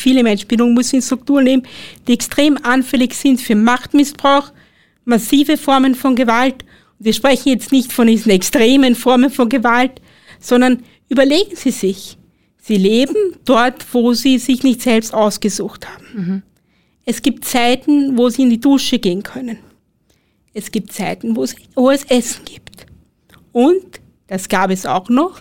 viele Menschen. Bildung muss in Strukturen leben, die extrem anfällig sind für Machtmissbrauch, massive Formen von Gewalt. Wir sprechen jetzt nicht von diesen extremen Formen von Gewalt, sondern überlegen Sie sich. Sie leben dort, wo Sie sich nicht selbst ausgesucht haben. Mhm. Es gibt Zeiten, wo Sie in die Dusche gehen können. Es gibt Zeiten, wo es, wo es Essen gibt. Und, das gab es auch noch,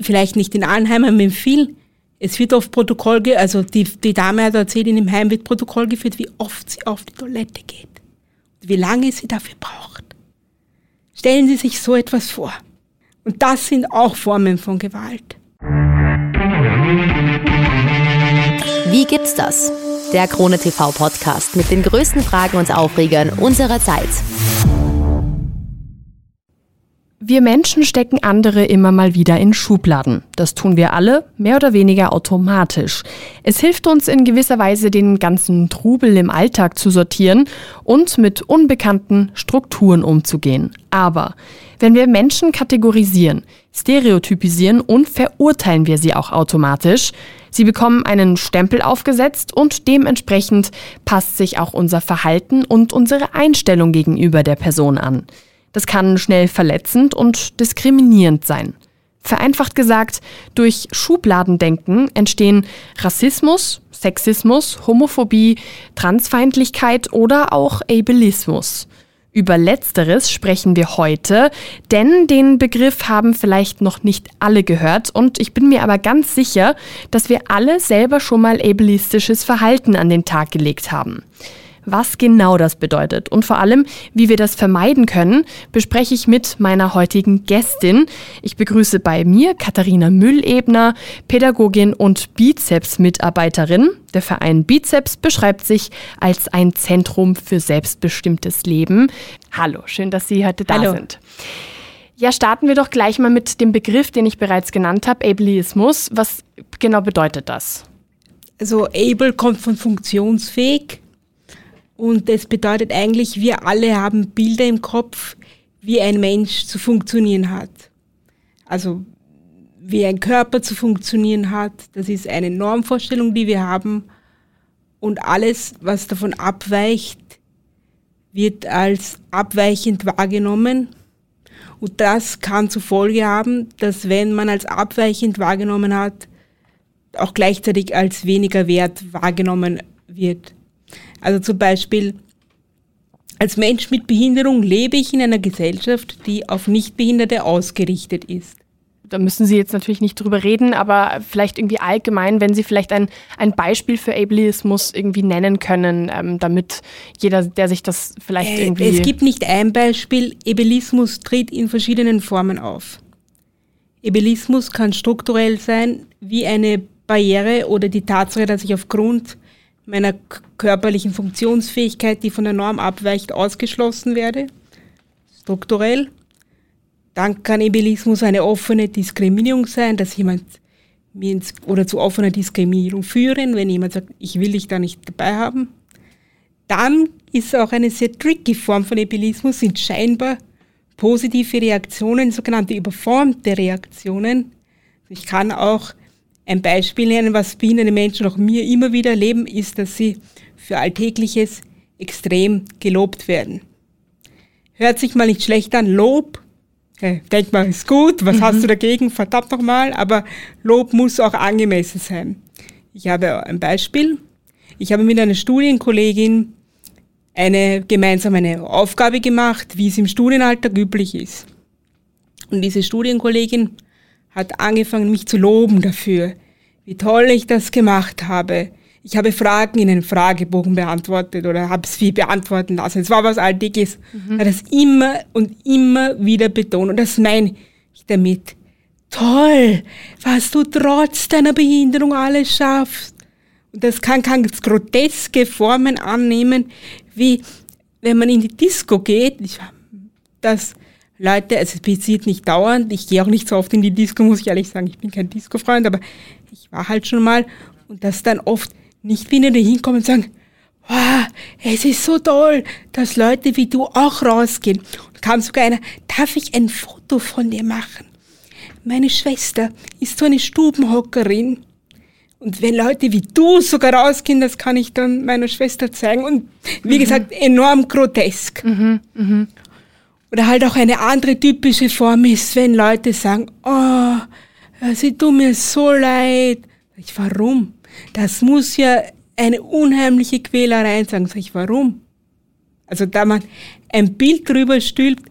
vielleicht nicht in allen Heimen, aber in vielen, es wird oft Protokoll, also die, die Dame hat erzählt, in dem Heim wird Protokoll geführt, wie oft sie auf die Toilette geht. Wie lange sie dafür braucht. Stellen Sie sich so etwas vor. Und das sind auch Formen von Gewalt. Wie gibt's das? Der Krone TV Podcast mit den größten Fragen und Aufregern unserer Zeit. Wir Menschen stecken andere immer mal wieder in Schubladen. Das tun wir alle, mehr oder weniger automatisch. Es hilft uns in gewisser Weise, den ganzen Trubel im Alltag zu sortieren und mit unbekannten Strukturen umzugehen. Aber wenn wir Menschen kategorisieren, stereotypisieren und verurteilen wir sie auch automatisch. Sie bekommen einen Stempel aufgesetzt und dementsprechend passt sich auch unser Verhalten und unsere Einstellung gegenüber der Person an. Das kann schnell verletzend und diskriminierend sein. Vereinfacht gesagt, durch Schubladendenken entstehen Rassismus, Sexismus, Homophobie, Transfeindlichkeit oder auch Ableismus. Über letzteres sprechen wir heute, denn den Begriff haben vielleicht noch nicht alle gehört und ich bin mir aber ganz sicher, dass wir alle selber schon mal ableistisches Verhalten an den Tag gelegt haben. Was genau das bedeutet und vor allem, wie wir das vermeiden können, bespreche ich mit meiner heutigen Gästin. Ich begrüße bei mir Katharina Müllebner, Pädagogin und Bizeps-Mitarbeiterin. Der Verein Bizeps beschreibt sich als ein Zentrum für selbstbestimmtes Leben. Hallo, schön, dass Sie heute da Hallo. sind. Ja, starten wir doch gleich mal mit dem Begriff, den ich bereits genannt habe, Ableismus. Was genau bedeutet das? Also able kommt von funktionsfähig und das bedeutet eigentlich, wir alle haben Bilder im Kopf, wie ein Mensch zu funktionieren hat. Also wie ein Körper zu funktionieren hat. Das ist eine Normvorstellung, die wir haben. Und alles, was davon abweicht, wird als abweichend wahrgenommen. Und das kann zur Folge haben, dass wenn man als abweichend wahrgenommen hat, auch gleichzeitig als weniger wert wahrgenommen wird. Also zum Beispiel, als Mensch mit Behinderung lebe ich in einer Gesellschaft, die auf Nichtbehinderte ausgerichtet ist. Da müssen Sie jetzt natürlich nicht drüber reden, aber vielleicht irgendwie allgemein, wenn Sie vielleicht ein, ein Beispiel für Ableismus irgendwie nennen können, ähm, damit jeder, der sich das vielleicht äh, irgendwie. Es gibt nicht ein Beispiel. Ableismus tritt in verschiedenen Formen auf. Ableismus kann strukturell sein, wie eine Barriere oder die Tatsache, dass ich aufgrund meiner körperlichen Funktionsfähigkeit, die von der Norm abweicht, ausgeschlossen werde, strukturell. Dann kann Ebelismus eine offene Diskriminierung sein, dass jemand mir ins, oder zu offener Diskriminierung führen, wenn jemand sagt, ich will dich da nicht dabei haben. Dann ist auch eine sehr tricky Form von Ebelismus, sind scheinbar positive Reaktionen, sogenannte überformte Reaktionen. Ich kann auch ein Beispiel nennen, was behinderte Menschen auch mir immer wieder erleben, ist, dass sie für Alltägliches extrem gelobt werden. Hört sich mal nicht schlecht an, Lob, hey, denk mal, ist gut, was mhm. hast du dagegen, verdammt nochmal, aber Lob muss auch angemessen sein. Ich habe ein Beispiel. Ich habe mit einer Studienkollegin eine gemeinsam eine Aufgabe gemacht, wie es im Studienalltag üblich ist. Und diese Studienkollegin hat angefangen, mich zu loben dafür, wie toll ich das gemacht habe. Ich habe Fragen in einem Fragebogen beantwortet oder habe es viel beantworten lassen. Es war was Alltägliches. Mhm. Hat das immer und immer wieder betont. Und das meine ich damit. Toll, was du trotz deiner Behinderung alles schaffst. Und das kann ganz groteske Formen annehmen, wie wenn man in die Disco geht, das Leute, also es passiert nicht dauernd, ich gehe auch nicht so oft in die Disco, muss ich ehrlich sagen, ich bin kein Disco-Freund, aber ich war halt schon mal und dass dann oft nicht Wiener hinkommen und sagen, wow, es ist so toll, dass Leute wie du auch rausgehen. Und kam sogar einer, darf ich ein Foto von dir machen? Meine Schwester ist so eine Stubenhockerin Und wenn Leute wie du sogar rausgehen, das kann ich dann meiner Schwester zeigen. Und wie mhm. gesagt, enorm grotesk. Mhm, mh. Oder halt auch eine andere typische Form ist, wenn Leute sagen, oh, sie tun mir so leid. Ich, warum? Das muss ja eine unheimliche Quälerei sein. Sag ich, warum? Also da man ein Bild drüber stülpt,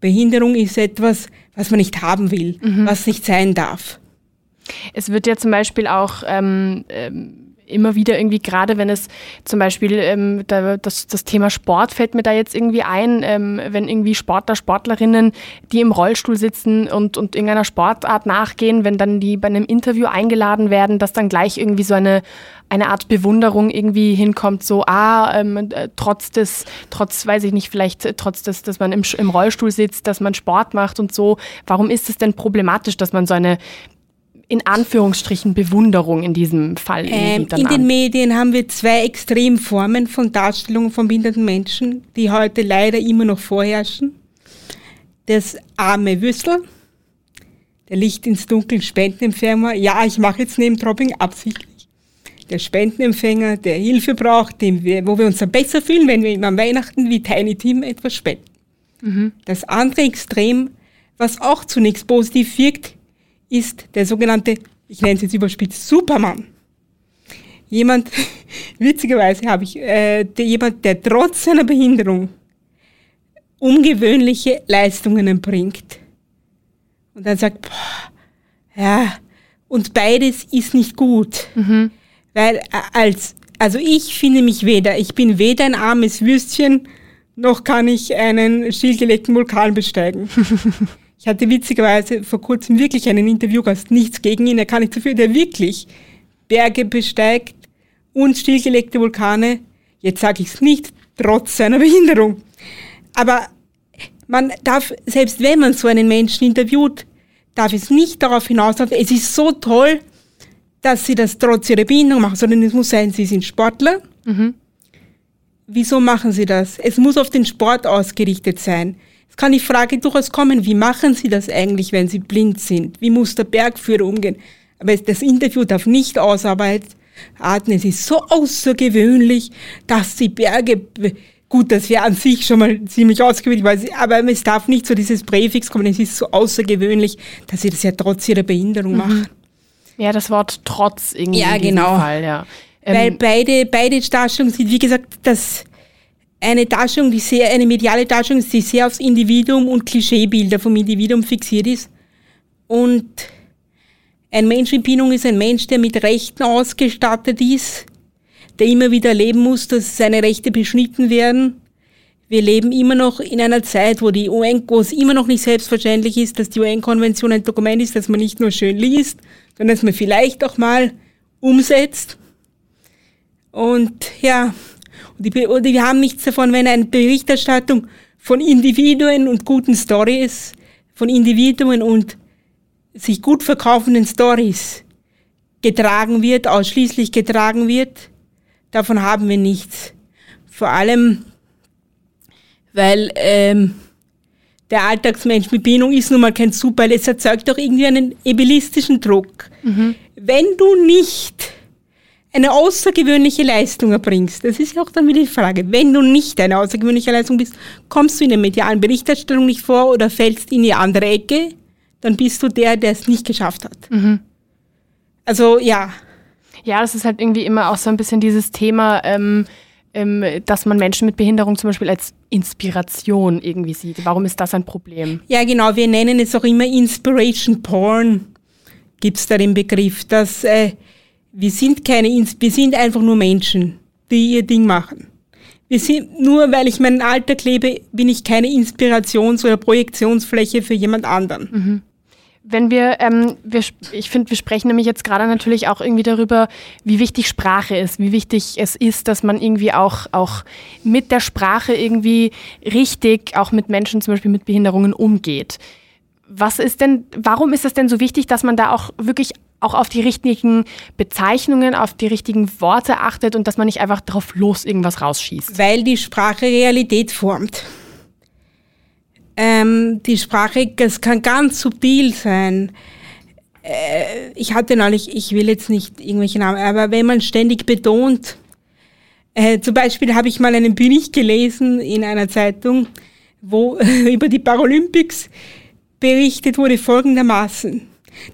Behinderung ist etwas, was man nicht haben will, mhm. was nicht sein darf. Es wird ja zum Beispiel auch ähm, ähm, immer wieder irgendwie, gerade wenn es zum Beispiel ähm, da, das, das Thema Sport fällt mir da jetzt irgendwie ein, ähm, wenn irgendwie Sportler, Sportlerinnen, die im Rollstuhl sitzen und, und irgendeiner Sportart nachgehen, wenn dann die bei einem Interview eingeladen werden, dass dann gleich irgendwie so eine eine Art Bewunderung irgendwie hinkommt, so, ah, ähm, äh, trotz des, trotz, weiß ich nicht, vielleicht äh, trotz des, dass man im, im Rollstuhl sitzt, dass man Sport macht und so. Warum ist es denn problematisch, dass man so eine in Anführungsstrichen Bewunderung in diesem Fall ähm, In den Medien haben wir zwei Extremformen von Darstellungen von behinderten Menschen, die heute leider immer noch vorherrschen. Das arme Wüssel, der Licht ins Dunkel, Spendenempfänger. Ja, ich mache jetzt neben Dropping absichtlich. Der Spendenempfänger, der Hilfe braucht, dem wir, wo wir uns dann besser fühlen, wenn wir ihm an Weihnachten wie Tiny Team etwas spenden. Mhm. Das andere Extrem, was auch zunächst positiv wirkt, ist der sogenannte, ich nenne es jetzt überspitzt, Superman. Jemand, witzigerweise habe ich, äh, der, jemand, der trotz seiner Behinderung ungewöhnliche Leistungen erbringt. Und dann sagt, boah, ja, und beides ist nicht gut. Mhm. Weil äh, als, also ich finde mich weder, ich bin weder ein armes Würstchen, noch kann ich einen stillgelegten Vulkan besteigen. Ich hatte witzigerweise vor kurzem wirklich einen Interviewgast, nichts gegen ihn, er kann nicht dafür, der wirklich Berge besteigt und stillgelegte Vulkane, jetzt sage ich es nicht, trotz seiner Behinderung. Aber man darf, selbst wenn man so einen Menschen interviewt, darf es nicht darauf hinauslaufen, es ist so toll, dass sie das trotz ihrer Behinderung machen, sondern es muss sein, sie sind Sportler. Mhm. Wieso machen sie das? Es muss auf den Sport ausgerichtet sein. Es kann die Frage durchaus kommen, wie machen Sie das eigentlich, wenn Sie blind sind? Wie muss der Bergführer umgehen? Aber das Interview darf nicht ausarbeiten. Es ist so außergewöhnlich, dass die Berge, gut, das wäre an sich schon mal ziemlich ausgewöhnlich, aber es darf nicht so dieses Präfix kommen, es ist so außergewöhnlich, dass sie das ja trotz ihrer Behinderung mhm. machen. Ja, das Wort trotz irgendwie. Ja, genau. Fall, ja. Weil ähm, beide, beide Darstellungen sind, wie gesagt, das eine Darstellung, die sehr, eine mediale Darstellung, die sehr aufs Individuum und Klischeebilder vom Individuum fixiert ist. Und ein Mensch in Bindung ist ein Mensch, der mit Rechten ausgestattet ist, der immer wieder erleben muss, dass seine Rechte beschnitten werden. Wir leben immer noch in einer Zeit, wo die UN, wo es immer noch nicht selbstverständlich ist, dass die UN-Konvention ein Dokument ist, das man nicht nur schön liest, sondern dass man vielleicht auch mal umsetzt. Und ja, die, und wir haben nichts davon, wenn eine Berichterstattung von Individuen und guten Stories, von Individuen und sich gut verkaufenden Stories getragen wird, ausschließlich getragen wird. Davon haben wir nichts. Vor allem, weil ähm, der Alltagsmensch mit Bindung ist nun mal kein Super, es erzeugt doch irgendwie einen ebelistischen Druck. Mhm. Wenn du nicht eine außergewöhnliche Leistung erbringst, das ist ja auch dann wieder die Frage, wenn du nicht eine außergewöhnliche Leistung bist, kommst du in der medialen Berichterstattung nicht vor oder fällst in die andere Ecke, dann bist du der, der es nicht geschafft hat. Mhm. Also ja. Ja, das ist halt irgendwie immer auch so ein bisschen dieses Thema, ähm, ähm, dass man Menschen mit Behinderung zum Beispiel als Inspiration irgendwie sieht. Warum ist das ein Problem? Ja, genau. Wir nennen es auch immer Inspiration Porn, gibt es da den Begriff, dass äh, wir sind keine, wir sind einfach nur Menschen, die ihr Ding machen. Wir sind, nur weil ich meinen Alltag lebe, bin ich keine Inspirations- oder Projektionsfläche für jemand anderen. Mhm. Wenn wir, ähm, wir ich finde, wir sprechen nämlich jetzt gerade natürlich auch irgendwie darüber, wie wichtig Sprache ist, wie wichtig es ist, dass man irgendwie auch, auch mit der Sprache irgendwie richtig auch mit Menschen zum Beispiel mit Behinderungen umgeht. Was ist denn, warum ist es denn so wichtig, dass man da auch wirklich auch auf die richtigen Bezeichnungen, auf die richtigen Worte achtet und dass man nicht einfach drauf los irgendwas rausschießt. Weil die Sprache Realität formt. Ähm, die Sprache, das kann ganz subtil sein. äh, ich hatte neulich, ich will jetzt nicht irgendwelche Namen, aber wenn man ständig betont, äh, zum Beispiel habe ich mal einen Bericht gelesen in einer Zeitung, wo über die Paralympics berichtet wurde folgendermaßen.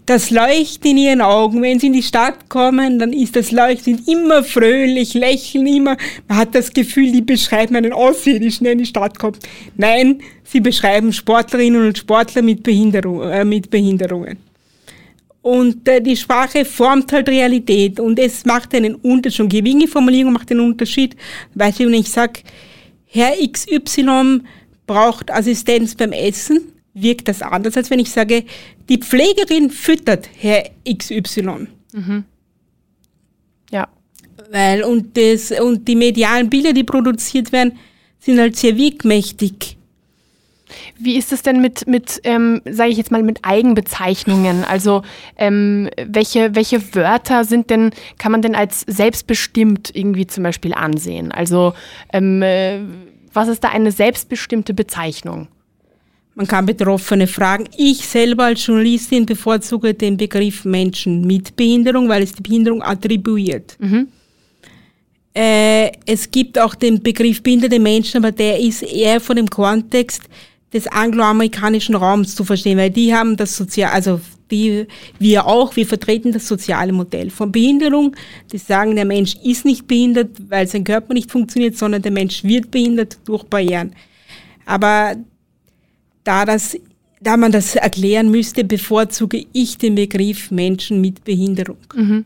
Das Leuchten in ihren Augen, wenn sie in die Stadt kommen, dann ist das Leuchten immer fröhlich, lächeln immer. Man hat das Gefühl, die beschreiben einen Außerirdischen, der in die Stadt kommt. Nein, sie beschreiben Sportlerinnen und Sportler mit, Behinderung, äh, mit Behinderungen. Und äh, die Sprache formt halt Realität und es macht einen Unterschied. Geringe Formulierung macht einen Unterschied. Beispiel, wenn ich sage, Herr XY braucht Assistenz beim Essen, wirkt das anders, als wenn ich sage, die Pflegerin füttert Herr XY. Mhm. Ja. Weil, und, das, und die medialen Bilder, die produziert werden, sind halt sehr wirkmächtig. Wie ist es denn mit, mit ähm, sage ich jetzt mal, mit Eigenbezeichnungen? Also ähm, welche, welche Wörter sind denn, kann man denn als selbstbestimmt irgendwie zum Beispiel ansehen? Also ähm, äh, was ist da eine selbstbestimmte Bezeichnung? Man kann Betroffene fragen. Ich selber als Journalistin bevorzuge den Begriff Menschen mit Behinderung, weil es die Behinderung attribuiert. Mhm. Äh, es gibt auch den Begriff behinderte Menschen, aber der ist eher von dem Kontext des angloamerikanischen Raums zu verstehen, weil die haben das Sozial, also die, wir auch, wir vertreten das soziale Modell von Behinderung. Die sagen, der Mensch ist nicht behindert, weil sein Körper nicht funktioniert, sondern der Mensch wird behindert durch Barrieren. Aber da das, da man das erklären müsste, bevorzuge ich den Begriff Menschen mit Behinderung. Mhm.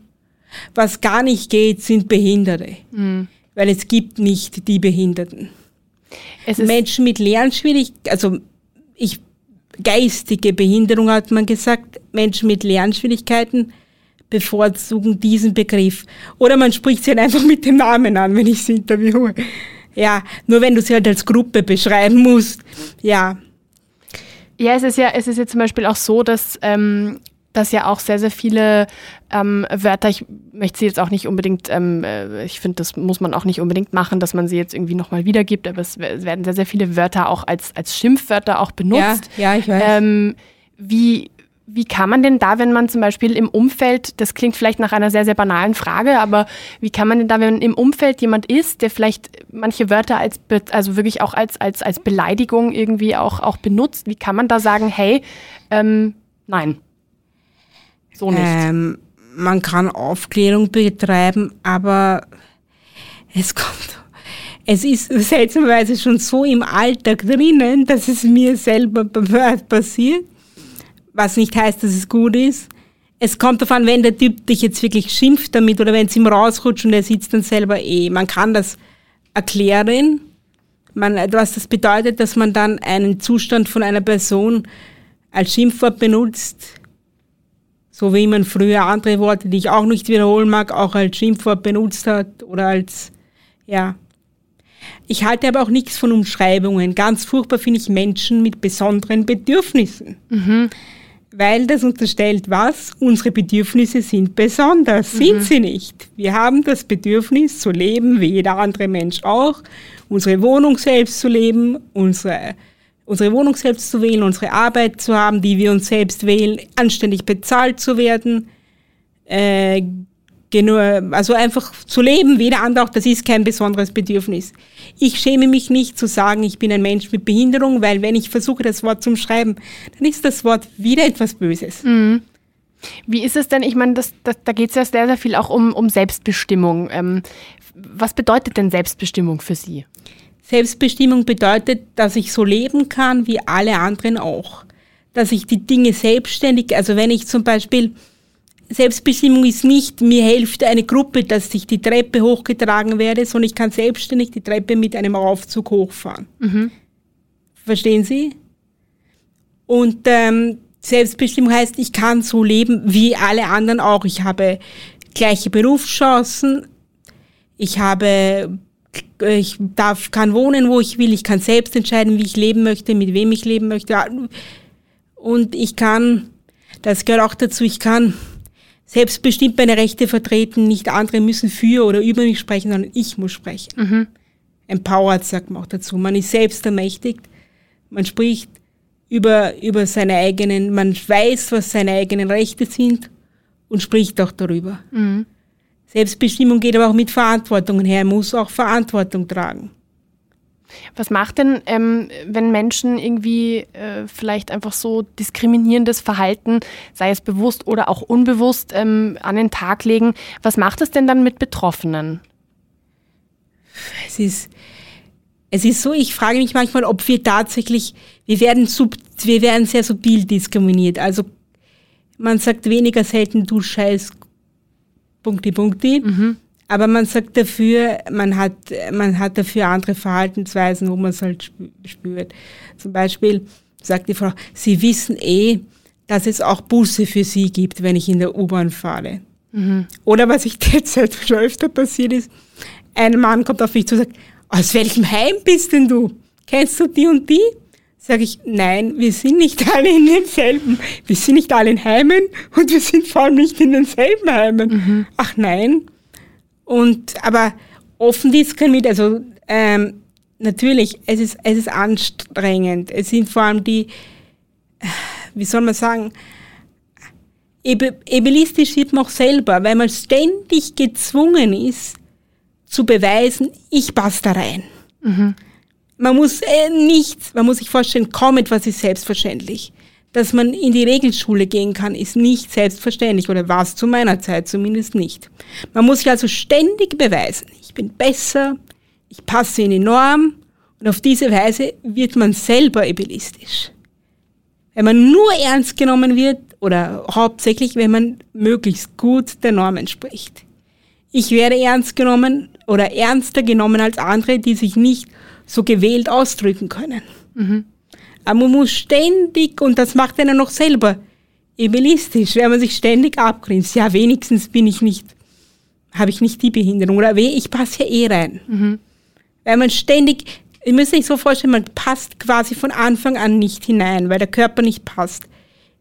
Was gar nicht geht, sind Behinderte. Mhm. Weil es gibt nicht die Behinderten. Menschen mit Lernschwierigkeiten, also ich, geistige Behinderung hat man gesagt, Menschen mit Lernschwierigkeiten bevorzugen diesen Begriff. Oder man spricht sie halt einfach mit dem Namen an, wenn ich sie interviewe. Ja, nur wenn du sie halt als Gruppe beschreiben musst. Ja. Ja, es ist ja, es ist ja zum Beispiel auch so, dass ähm, dass ja auch sehr, sehr viele ähm, Wörter, ich möchte sie jetzt auch nicht unbedingt, ähm, äh, ich finde, das muss man auch nicht unbedingt machen, dass man sie jetzt irgendwie nochmal wiedergibt, aber es werden sehr, sehr viele Wörter auch als, als Schimpfwörter auch benutzt. Ja, ja ich weiß. Ähm, wie, wie kann man denn da, wenn man zum Beispiel im Umfeld, das klingt vielleicht nach einer sehr, sehr banalen Frage, aber wie kann man denn da, wenn im Umfeld jemand ist, der vielleicht manche Wörter als, also wirklich auch als, als, als Beleidigung irgendwie auch, auch benutzt, wie kann man da sagen, hey, ähm, nein? So nicht. Ähm, man kann Aufklärung betreiben, aber es kommt, es ist seltsamerweise schon so im Alltag drinnen, dass es mir selber passiert, was nicht heißt, dass es gut ist. Es kommt darauf an, wenn der Typ dich jetzt wirklich schimpft damit oder wenn es ihm rausrutscht und er sitzt dann selber eh. Man kann das erklären, man, was das bedeutet, dass man dann einen Zustand von einer Person als Schimpfwort benutzt, so wie man früher andere Worte, die ich auch nicht wiederholen mag, auch als Schimpfwort benutzt hat oder als, ja. Ich halte aber auch nichts von Umschreibungen. Ganz furchtbar finde ich Menschen mit besonderen Bedürfnissen. Mhm. Weil das unterstellt was? Unsere Bedürfnisse sind besonders. Mhm. Sind sie nicht. Wir haben das Bedürfnis zu leben, wie jeder andere Mensch auch. Unsere Wohnung selbst zu leben, unsere unsere Wohnung selbst zu wählen, unsere Arbeit zu haben, die wir uns selbst wählen, anständig bezahlt zu werden, äh, also einfach zu leben, wie der andere auch, das ist kein besonderes Bedürfnis. Ich schäme mich nicht zu sagen, ich bin ein Mensch mit Behinderung, weil wenn ich versuche, das Wort zu schreiben, dann ist das Wort wieder etwas Böses. Mhm. Wie ist es denn? Ich meine, das, das, da geht es ja sehr, sehr viel auch um, um Selbstbestimmung. Ähm, was bedeutet denn Selbstbestimmung für Sie? Selbstbestimmung bedeutet, dass ich so leben kann wie alle anderen auch. Dass ich die Dinge selbstständig, also wenn ich zum Beispiel, Selbstbestimmung ist nicht, mir hilft eine Gruppe, dass ich die Treppe hochgetragen werde, sondern ich kann selbstständig die Treppe mit einem Aufzug hochfahren. Mhm. Verstehen Sie? Und ähm, Selbstbestimmung heißt, ich kann so leben wie alle anderen auch. Ich habe gleiche Berufschancen, ich habe ich darf, kann wohnen, wo ich will, ich kann selbst entscheiden, wie ich leben möchte, mit wem ich leben möchte. Und ich kann, das gehört auch dazu, ich kann selbstbestimmt meine Rechte vertreten, nicht andere müssen für oder über mich sprechen, sondern ich muss sprechen. Mhm. Empowered sagt man auch dazu. Man ist selbst ermächtigt, man spricht über, über seine eigenen, man weiß, was seine eigenen Rechte sind und spricht auch darüber. Mhm. Selbstbestimmung geht aber auch mit Verantwortung her. Er muss auch Verantwortung tragen. Was macht denn, ähm, wenn Menschen irgendwie äh, vielleicht einfach so diskriminierendes Verhalten, sei es bewusst oder auch unbewusst, ähm, an den Tag legen? Was macht es denn dann mit Betroffenen? Es ist, es ist so, ich frage mich manchmal, ob wir tatsächlich, wir werden, sub, wir werden sehr subtil diskriminiert. Also man sagt weniger selten, du scheiß Punkti Punkti. Mhm. Aber man sagt dafür, man hat, man hat dafür andere Verhaltensweisen, wo man es halt spürt. Zum Beispiel sagt die Frau, Sie wissen eh, dass es auch Busse für Sie gibt, wenn ich in der U-Bahn fahre. Mhm. Oder was ich derzeit schon öfter passiert ist, ein Mann kommt auf mich zu und sagt, aus welchem Heim bist denn du? Kennst du die und die? Sage ich, nein, wir sind nicht alle in denselben. Wir sind nicht alle in Heimen und wir sind vor allem nicht in denselben Heimen. Mhm. Ach nein. Und, aber offen diskriminiert, also ähm, natürlich, es ist, es ist anstrengend. Es sind vor allem die, wie soll man sagen, ebelistisch wird man auch selber, weil man ständig gezwungen ist, zu beweisen, ich passe da rein. Mhm. Man muss äh, nichts, man muss sich vorstellen, kaum etwas ist selbstverständlich. Dass man in die Regelschule gehen kann, ist nicht selbstverständlich oder war es zu meiner Zeit zumindest nicht. Man muss sich also ständig beweisen, ich bin besser, ich passe in die Norm und auf diese Weise wird man selber ebelistisch. Wenn man nur ernst genommen wird oder hauptsächlich, wenn man möglichst gut der Norm entspricht. Ich werde ernst genommen oder ernster genommen als andere, die sich nicht so gewählt ausdrücken können. Mhm. Aber man muss ständig, und das macht einer noch selber, ebelistisch, wenn man sich ständig abgrenzt. Ja, wenigstens bin ich nicht, habe ich nicht die Behinderung oder weh, ich passe ja eh rein. Mhm. Weil man ständig, ihr müsst euch so vorstellen, man passt quasi von Anfang an nicht hinein, weil der Körper nicht passt.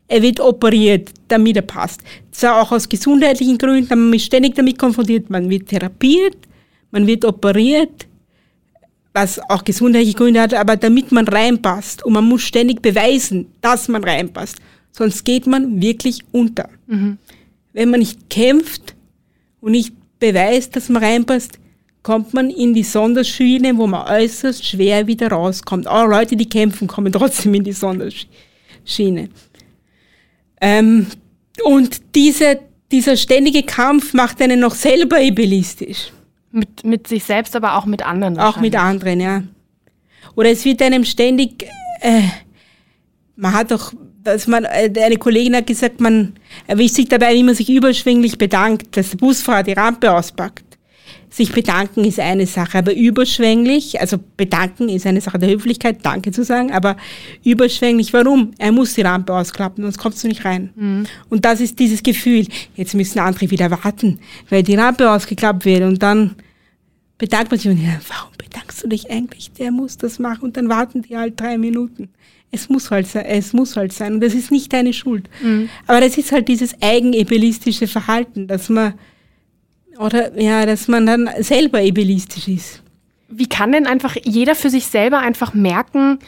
Er wird operiert, damit er passt. Zwar auch aus gesundheitlichen Gründen, aber man ist ständig damit konfrontiert. Man wird therapiert, man wird operiert, was auch gesundheitliche Gründe hat, aber damit man reinpasst. Und man muss ständig beweisen, dass man reinpasst. Sonst geht man wirklich unter. Mhm. Wenn man nicht kämpft und nicht beweist, dass man reinpasst, kommt man in die Sonderschiene, wo man äußerst schwer wieder rauskommt. Auch Leute, die kämpfen, kommen trotzdem in die Sonderschiene. Ähm, und diese, dieser ständige Kampf macht einen noch selber ebelistisch. Mit, mit sich selbst, aber auch mit anderen. Auch mit anderen, ja. Oder es wird einem ständig, äh, man hat doch, dass man, äh, eine Kollegin hat gesagt, man erwischt sich dabei, wie man sich überschwinglich bedankt, dass der Busfahrer die Rampe auspackt. Sich bedanken ist eine Sache, aber überschwänglich, also bedanken ist eine Sache der Höflichkeit, Danke zu sagen, aber überschwänglich, warum? Er muss die Rampe ausklappen, sonst kommst du nicht rein. Mhm. Und das ist dieses Gefühl, jetzt müssen andere wieder warten, weil die Rampe ausgeklappt wird und dann bedankt man sich und ja, warum bedankst du dich eigentlich? Der muss das machen und dann warten die halt drei Minuten. Es muss halt sein, es muss halt sein und das ist nicht deine Schuld. Mhm. Aber das ist halt dieses eigenebelistische Verhalten, dass man oder ja, dass man dann selber ebelistisch ist. Wie kann denn einfach jeder für sich selber einfach merken,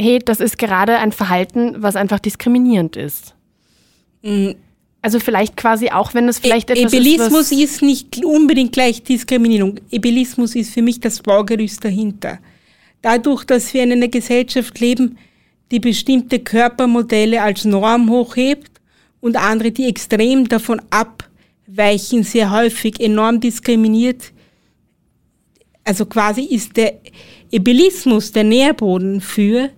hey, das ist gerade ein Verhalten, was einfach diskriminierend ist? Mhm. Also vielleicht quasi auch, wenn es vielleicht e etwas Ebelismus ist, ist nicht unbedingt gleich Diskriminierung. Ebelismus ist für mich das Baugerüst dahinter. Dadurch, dass wir in einer Gesellschaft leben, die bestimmte Körpermodelle als Norm hochhebt und andere, die extrem davon ab weichen sehr häufig enorm diskriminiert. Also quasi ist der Ebelismus der Nährboden für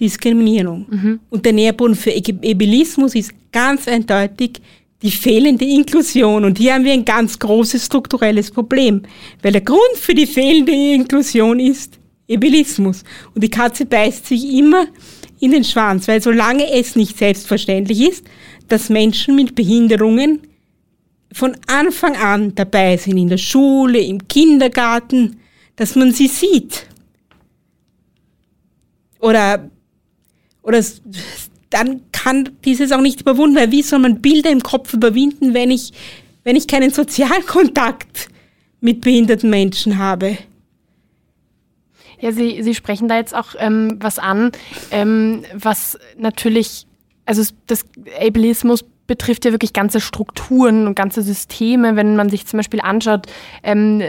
Diskriminierung. Mhm. Und der Nährboden für Ebelismus ist ganz eindeutig die fehlende Inklusion. Und hier haben wir ein ganz großes strukturelles Problem, weil der Grund für die fehlende Inklusion ist Ebelismus. Und die Katze beißt sich immer in den Schwanz, weil solange es nicht selbstverständlich ist, dass Menschen mit Behinderungen von Anfang an dabei sind, in der Schule, im Kindergarten, dass man sie sieht. Oder, oder dann kann dieses auch nicht überwunden werden. Wie soll man Bilder im Kopf überwinden, wenn ich, wenn ich keinen Sozialkontakt mit behinderten Menschen habe? Ja, Sie, Sie sprechen da jetzt auch ähm, was an, ähm, was natürlich, also das Ableismus betrifft ja wirklich ganze Strukturen und ganze Systeme. Wenn man sich zum Beispiel anschaut, ähm,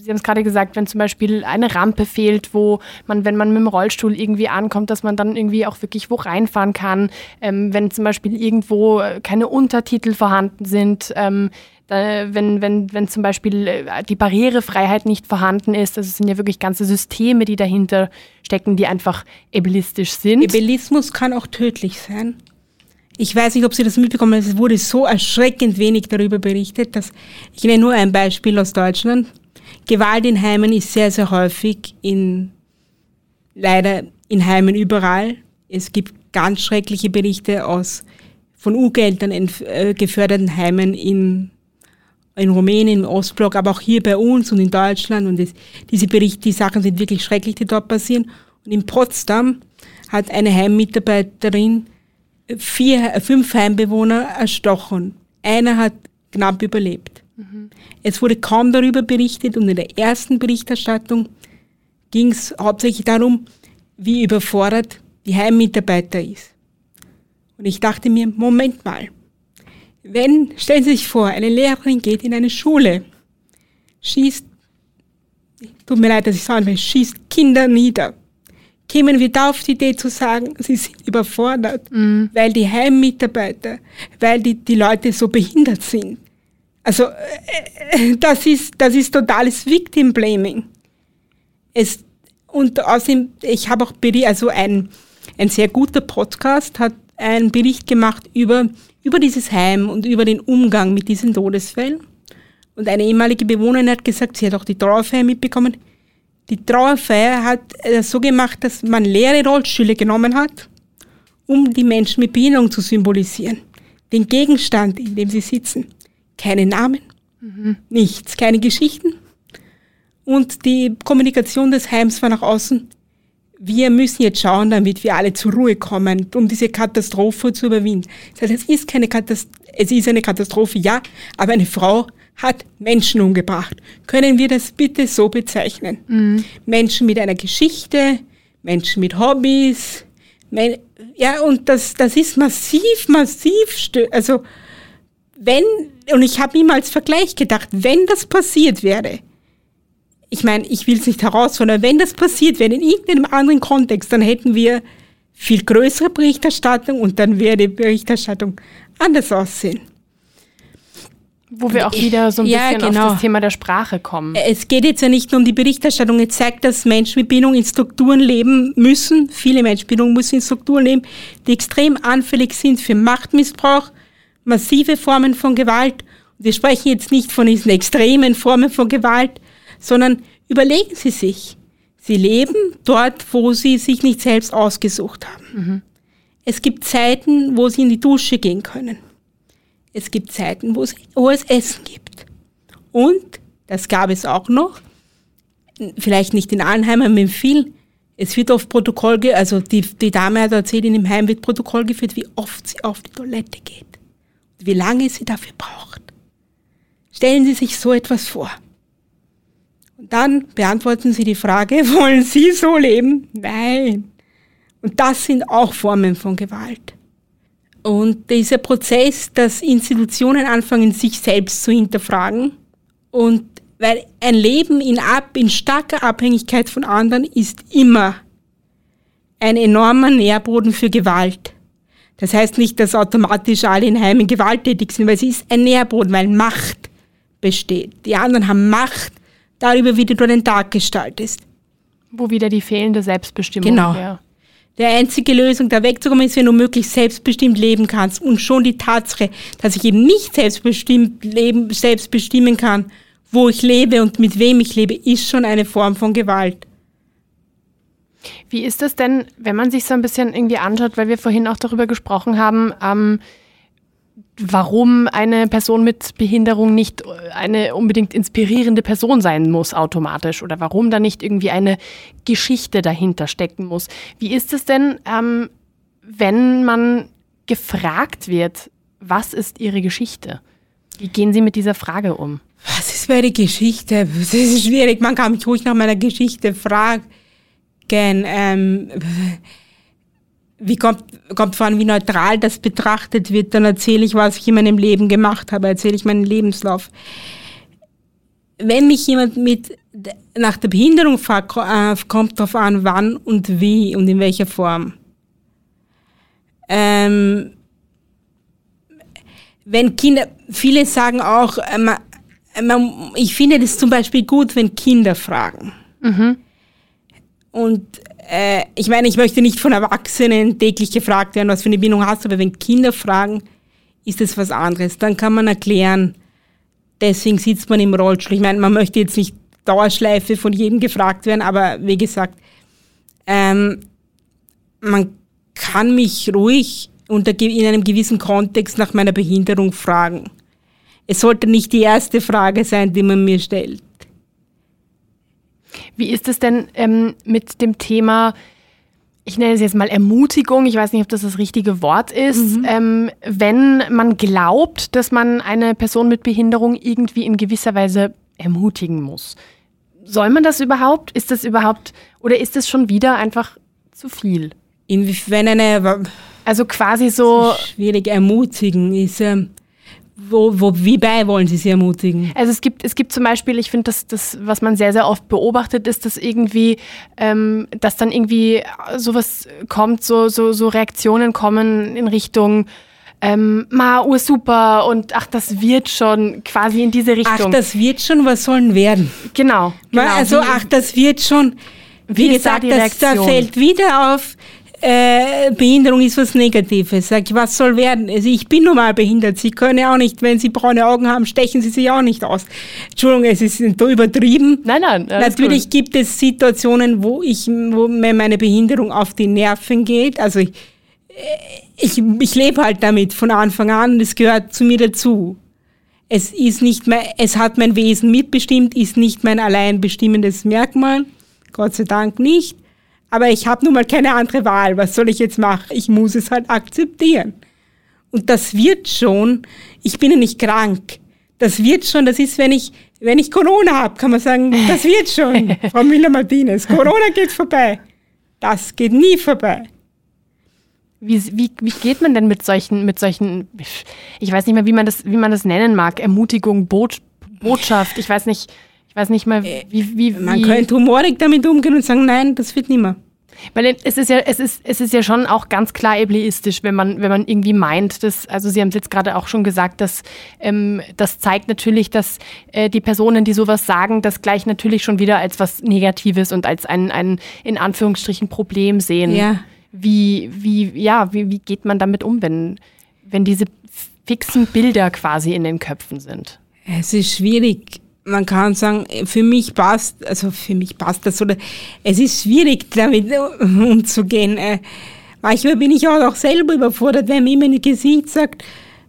Sie haben es gerade gesagt, wenn zum Beispiel eine Rampe fehlt, wo man, wenn man mit dem Rollstuhl irgendwie ankommt, dass man dann irgendwie auch wirklich wo reinfahren kann. Ähm, wenn zum Beispiel irgendwo keine Untertitel vorhanden sind, ähm, da, wenn, wenn, wenn zum Beispiel äh, die Barrierefreiheit nicht vorhanden ist. Also es sind ja wirklich ganze Systeme, die dahinter stecken, die einfach ableistisch sind. Ableismus kann auch tödlich sein. Ich weiß nicht, ob Sie das mitbekommen haben, es wurde so erschreckend wenig darüber berichtet, dass ich nenne nur ein Beispiel aus Deutschland. Gewalt in Heimen ist sehr, sehr häufig in, leider in Heimen überall. Es gibt ganz schreckliche Berichte aus von U-Geldern äh, geförderten Heimen in, in Rumänien, im Ostblock, aber auch hier bei uns und in Deutschland. Und es, diese Berichte, die Sachen sind wirklich schrecklich, die dort passieren. Und in Potsdam hat eine Heimmitarbeiterin vier, fünf Heimbewohner erstochen. Einer hat knapp überlebt. Mhm. Es wurde kaum darüber berichtet und in der ersten Berichterstattung ging es hauptsächlich darum, wie überfordert die Heimmitarbeiter ist. Und ich dachte mir, Moment mal, wenn, stellen Sie sich vor, eine Lehrerin geht in eine Schule, schießt, tut mir leid, dass ich sagen will, schießt Kinder nieder, kämen wir da auf die Idee zu sagen, sie sind überfordert, mhm. weil die Heimmitarbeiter, weil die, die Leute so behindert sind. Also äh, das ist, das ist totales Victim Blaming. Es, und außerdem, ich habe auch Bericht, also ein, ein sehr guter Podcast hat einen Bericht gemacht über, über dieses Heim und über den Umgang mit diesen Todesfällen. Und eine ehemalige Bewohnerin hat gesagt, sie hat auch die Trauerfeier mitbekommen. Die Trauerfeier hat es so gemacht, dass man leere Rollstühle genommen hat, um die Menschen mit Behinderung zu symbolisieren. Den Gegenstand, in dem sie sitzen. Keine Namen, mhm. nichts, keine Geschichten. Und die Kommunikation des Heims war nach außen. Wir müssen jetzt schauen, damit wir alle zur Ruhe kommen, um diese Katastrophe zu überwinden. Das heißt, es ist keine Katastrophe, es ist eine Katastrophe, ja, aber eine Frau hat Menschen umgebracht. Können wir das bitte so bezeichnen? Mhm. Menschen mit einer Geschichte, Menschen mit Hobbys, ja, und das, das ist massiv, massiv, also, wenn, und ich habe ihm als Vergleich gedacht, wenn das passiert wäre, ich meine, ich will es nicht herausfordern, wenn das passiert wäre in irgendeinem anderen Kontext, dann hätten wir viel größere Berichterstattung und dann wäre die Berichterstattung anders aussehen. Wo wir auch wieder so ein ja, bisschen genau. auf das Thema der Sprache kommen. Es geht jetzt ja nicht nur um die Berichterstattung. Es zeigt, dass Menschen mit Bindung in Strukturen leben müssen. Viele Menschen mit Bindung müssen in Strukturen leben, die extrem anfällig sind für Machtmissbrauch, massive Formen von Gewalt. Wir sprechen jetzt nicht von diesen extremen Formen von Gewalt, sondern überlegen Sie sich. Sie leben dort, wo Sie sich nicht selbst ausgesucht haben. Mhm. Es gibt Zeiten, wo Sie in die Dusche gehen können es gibt Zeiten, wo es hohes Essen gibt. Und, das gab es auch noch, vielleicht nicht in allen Heimen, aber in vielen, es wird oft Protokoll, also die, die Dame hat erzählt, in dem Heim wird Protokoll geführt, wie oft sie auf die Toilette geht. Und wie lange sie dafür braucht. Stellen Sie sich so etwas vor. Und dann beantworten Sie die Frage, wollen Sie so leben? Nein. Und das sind auch Formen von Gewalt. Und dieser Prozess, dass Institutionen anfangen, sich selbst zu hinterfragen und weil ein Leben in, ab, in starker Abhängigkeit von anderen ist immer ein enormer Nährboden für Gewalt. Das heißt nicht, dass automatisch alle in Heimen gewalttätig sind, weil es ist ein Nährboden, weil Macht besteht. Die anderen haben Macht darüber, wie du den Tag gestaltest. Wo wieder die fehlende Selbstbestimmung genau. wäre. Die einzige Lösung, da wegzukommen, ist, wenn du möglichst selbstbestimmt leben kannst. Und schon die Tatsache, dass ich eben nicht selbstbestimmt leben, selbst bestimmen kann, wo ich lebe und mit wem ich lebe, ist schon eine Form von Gewalt. Wie ist das denn, wenn man sich so ein bisschen irgendwie anschaut, weil wir vorhin auch darüber gesprochen haben, ähm, warum eine Person mit Behinderung nicht eine unbedingt inspirierende Person sein muss automatisch oder warum da nicht irgendwie eine Geschichte dahinter stecken muss. Wie ist es denn, ähm, wenn man gefragt wird, was ist Ihre Geschichte? Wie gehen Sie mit dieser Frage um? Was ist meine Geschichte? Das ist schwierig. Man kann mich ruhig nach meiner Geschichte fragen. ähm, wie kommt, kommt voran, wie neutral das betrachtet wird, dann erzähle ich, was ich in meinem Leben gemacht habe, erzähle ich meinen Lebenslauf. Wenn mich jemand mit nach der Behinderung fragt, äh, kommt darauf an, wann und wie und in welcher Form. Ähm, wenn Kinder, viele sagen auch, äh, man, man, ich finde das zum Beispiel gut, wenn Kinder fragen. Mhm. Und äh, ich meine, ich möchte nicht von Erwachsenen täglich gefragt werden, was für eine Bindung hast du, aber wenn Kinder fragen, ist das was anderes. Dann kann man erklären, deswegen sitzt man im Rollstuhl. Ich meine, man möchte jetzt nicht Dauerschleife von jedem gefragt werden, aber wie gesagt, ähm, man kann mich ruhig unter, in einem gewissen Kontext nach meiner Behinderung fragen. Es sollte nicht die erste Frage sein, die man mir stellt. Wie ist es denn ähm, mit dem Thema, ich nenne es jetzt mal Ermutigung, ich weiß nicht, ob das das richtige Wort ist, mhm. ähm, wenn man glaubt, dass man eine Person mit Behinderung irgendwie in gewisser Weise ermutigen muss? Soll man das überhaupt? Ist das überhaupt, oder ist es schon wieder einfach zu viel? Inwiefern eine. Also quasi so. Schwierig ermutigen ist. Ähm, wo, wo, wie bei wollen Sie sie ermutigen? Also es gibt, es gibt zum Beispiel, ich finde, das, das, was man sehr, sehr oft beobachtet, ist, dass irgendwie, ähm, dass dann irgendwie sowas kommt, so, so, so Reaktionen kommen in Richtung, ähm, ma, ur super und ach, das wird schon quasi in diese Richtung. Ach, das wird schon, was sollen werden? Genau. genau. Also, ach, das wird schon. Wie, wie gesagt, da das, da fällt wieder auf, äh, Behinderung ist was Negatives. Sag ich, was soll werden? Also ich bin normal behindert. Sie können auch nicht, wenn Sie braune Augen haben, stechen Sie sich auch nicht aus. Entschuldigung, es ist übertrieben. Nein, nein. Natürlich gut. gibt es Situationen, wo ich, wo mir meine Behinderung auf die Nerven geht. Also ich, ich, ich lebe halt damit von Anfang an es gehört zu mir dazu. Es ist nicht mein, es hat mein Wesen mitbestimmt, ist nicht mein allein bestimmendes Merkmal. Gott sei Dank nicht. Aber ich habe nun mal keine andere Wahl. Was soll ich jetzt machen? Ich muss es halt akzeptieren. Und das wird schon, ich bin ja nicht krank. Das wird schon, das ist, wenn ich, wenn ich Corona habe, kann man sagen, das wird schon, Frau Müller-Martinez. Corona geht vorbei. Das geht nie vorbei. Wie, wie, wie geht man denn mit solchen, mit solchen, ich weiß nicht mehr, wie man das, wie man das nennen mag, Ermutigung, Bot, Botschaft, ich weiß nicht, weiß nicht mal, äh, wie, wie, wie Man könnte humorig damit umgehen und sagen, nein, das wird nicht mehr. Weil es ist ja, es ist, es ist ja schon auch ganz klar ableistisch, wenn man, wenn man irgendwie meint, dass, also Sie haben es jetzt gerade auch schon gesagt, dass ähm, das zeigt natürlich, dass äh, die Personen, die sowas sagen, das gleich natürlich schon wieder als was Negatives und als ein, ein in Anführungsstrichen Problem sehen. Ja. Wie, wie, ja, wie, wie geht man damit um, wenn, wenn diese fixen Bilder quasi in den Köpfen sind? Es ist schwierig man kann sagen, für mich passt, also für mich passt das oder es ist schwierig damit umzugehen. Äh, manchmal bin ich auch, selber überfordert, wenn mir jemand im Gesicht sagt,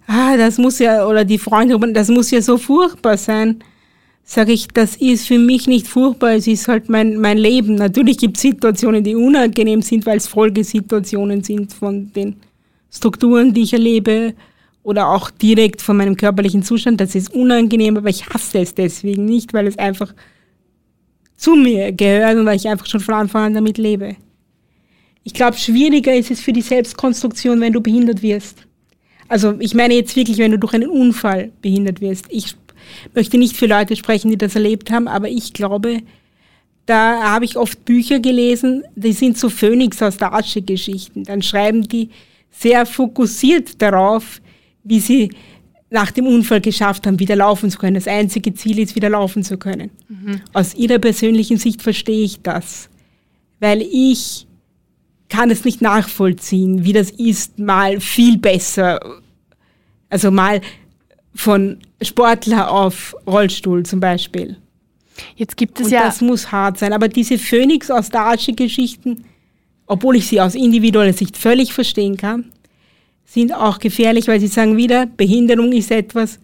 ah, das muss ja, oder die Freunde, das muss ja so furchtbar sein. Sage ich, das ist für mich nicht furchtbar, es ist halt mein, mein Leben. Natürlich gibt es Situationen, die unangenehm sind, weil es Folgesituationen sind von den Strukturen, die ich erlebe oder auch direkt von meinem körperlichen Zustand. Das ist unangenehm, aber ich hasse es deswegen nicht, weil es einfach zu mir gehört und weil ich einfach schon von Anfang an damit lebe. Ich glaube, schwieriger ist es für die Selbstkonstruktion, wenn du behindert wirst. Also ich meine jetzt wirklich, wenn du durch einen Unfall behindert wirst. Ich möchte nicht für Leute sprechen, die das erlebt haben, aber ich glaube, da habe ich oft Bücher gelesen, die sind so Phönix aus der Asche Geschichten. Dann schreiben die sehr fokussiert darauf, wie sie nach dem Unfall geschafft haben, wieder laufen zu können. Das einzige Ziel ist, wieder laufen zu können. Mhm. Aus ihrer persönlichen Sicht verstehe ich das, weil ich kann es nicht nachvollziehen, wie das ist, mal viel besser, also mal von Sportler auf Rollstuhl zum Beispiel. Jetzt gibt es Und ja. Das muss hart sein. Aber diese Phoenix aus der Asche-Geschichten, obwohl ich sie aus individueller Sicht völlig verstehen kann, sind auch gefährlich, weil sie sagen wieder, Behinderung ist etwas,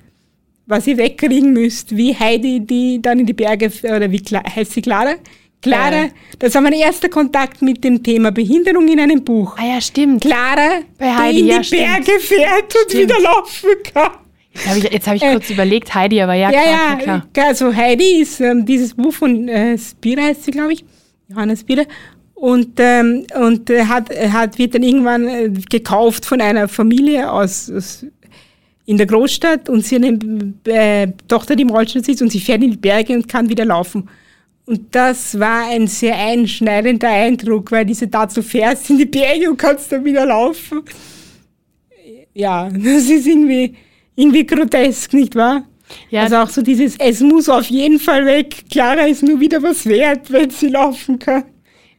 was ihr wegkriegen müsst, wie Heidi, die dann in die Berge, oder wie heißt sie Clara? Clara, ja. das war mein erster Kontakt mit dem Thema Behinderung in einem Buch. Ah ja, stimmt. Clara, Heidi, die in die ja, Berge stimmt. fährt und stimmt. wieder laufen kann. Jetzt habe ich, jetzt hab ich äh, kurz überlegt, Heidi, aber ja, ja klar, ja, klar. Also Heidi ist ähm, dieses Buch von äh, Spira, heißt sie, glaube ich, Johannes Spira. Und, ähm, und er hat, er hat, wird dann irgendwann äh, gekauft von einer Familie aus, aus in der Großstadt und sie eine äh, Tochter, die im Rollstuhl sitzt und sie fährt in die Berge und kann wieder laufen. Und das war ein sehr einschneidender Eindruck, weil diese dazu fährst in die Berge und kannst dann wieder laufen. Ja, das ist irgendwie, irgendwie grotesk, nicht wahr? Ja. Also auch so dieses, es muss auf jeden Fall weg. Clara ist nur wieder was wert, wenn sie laufen kann.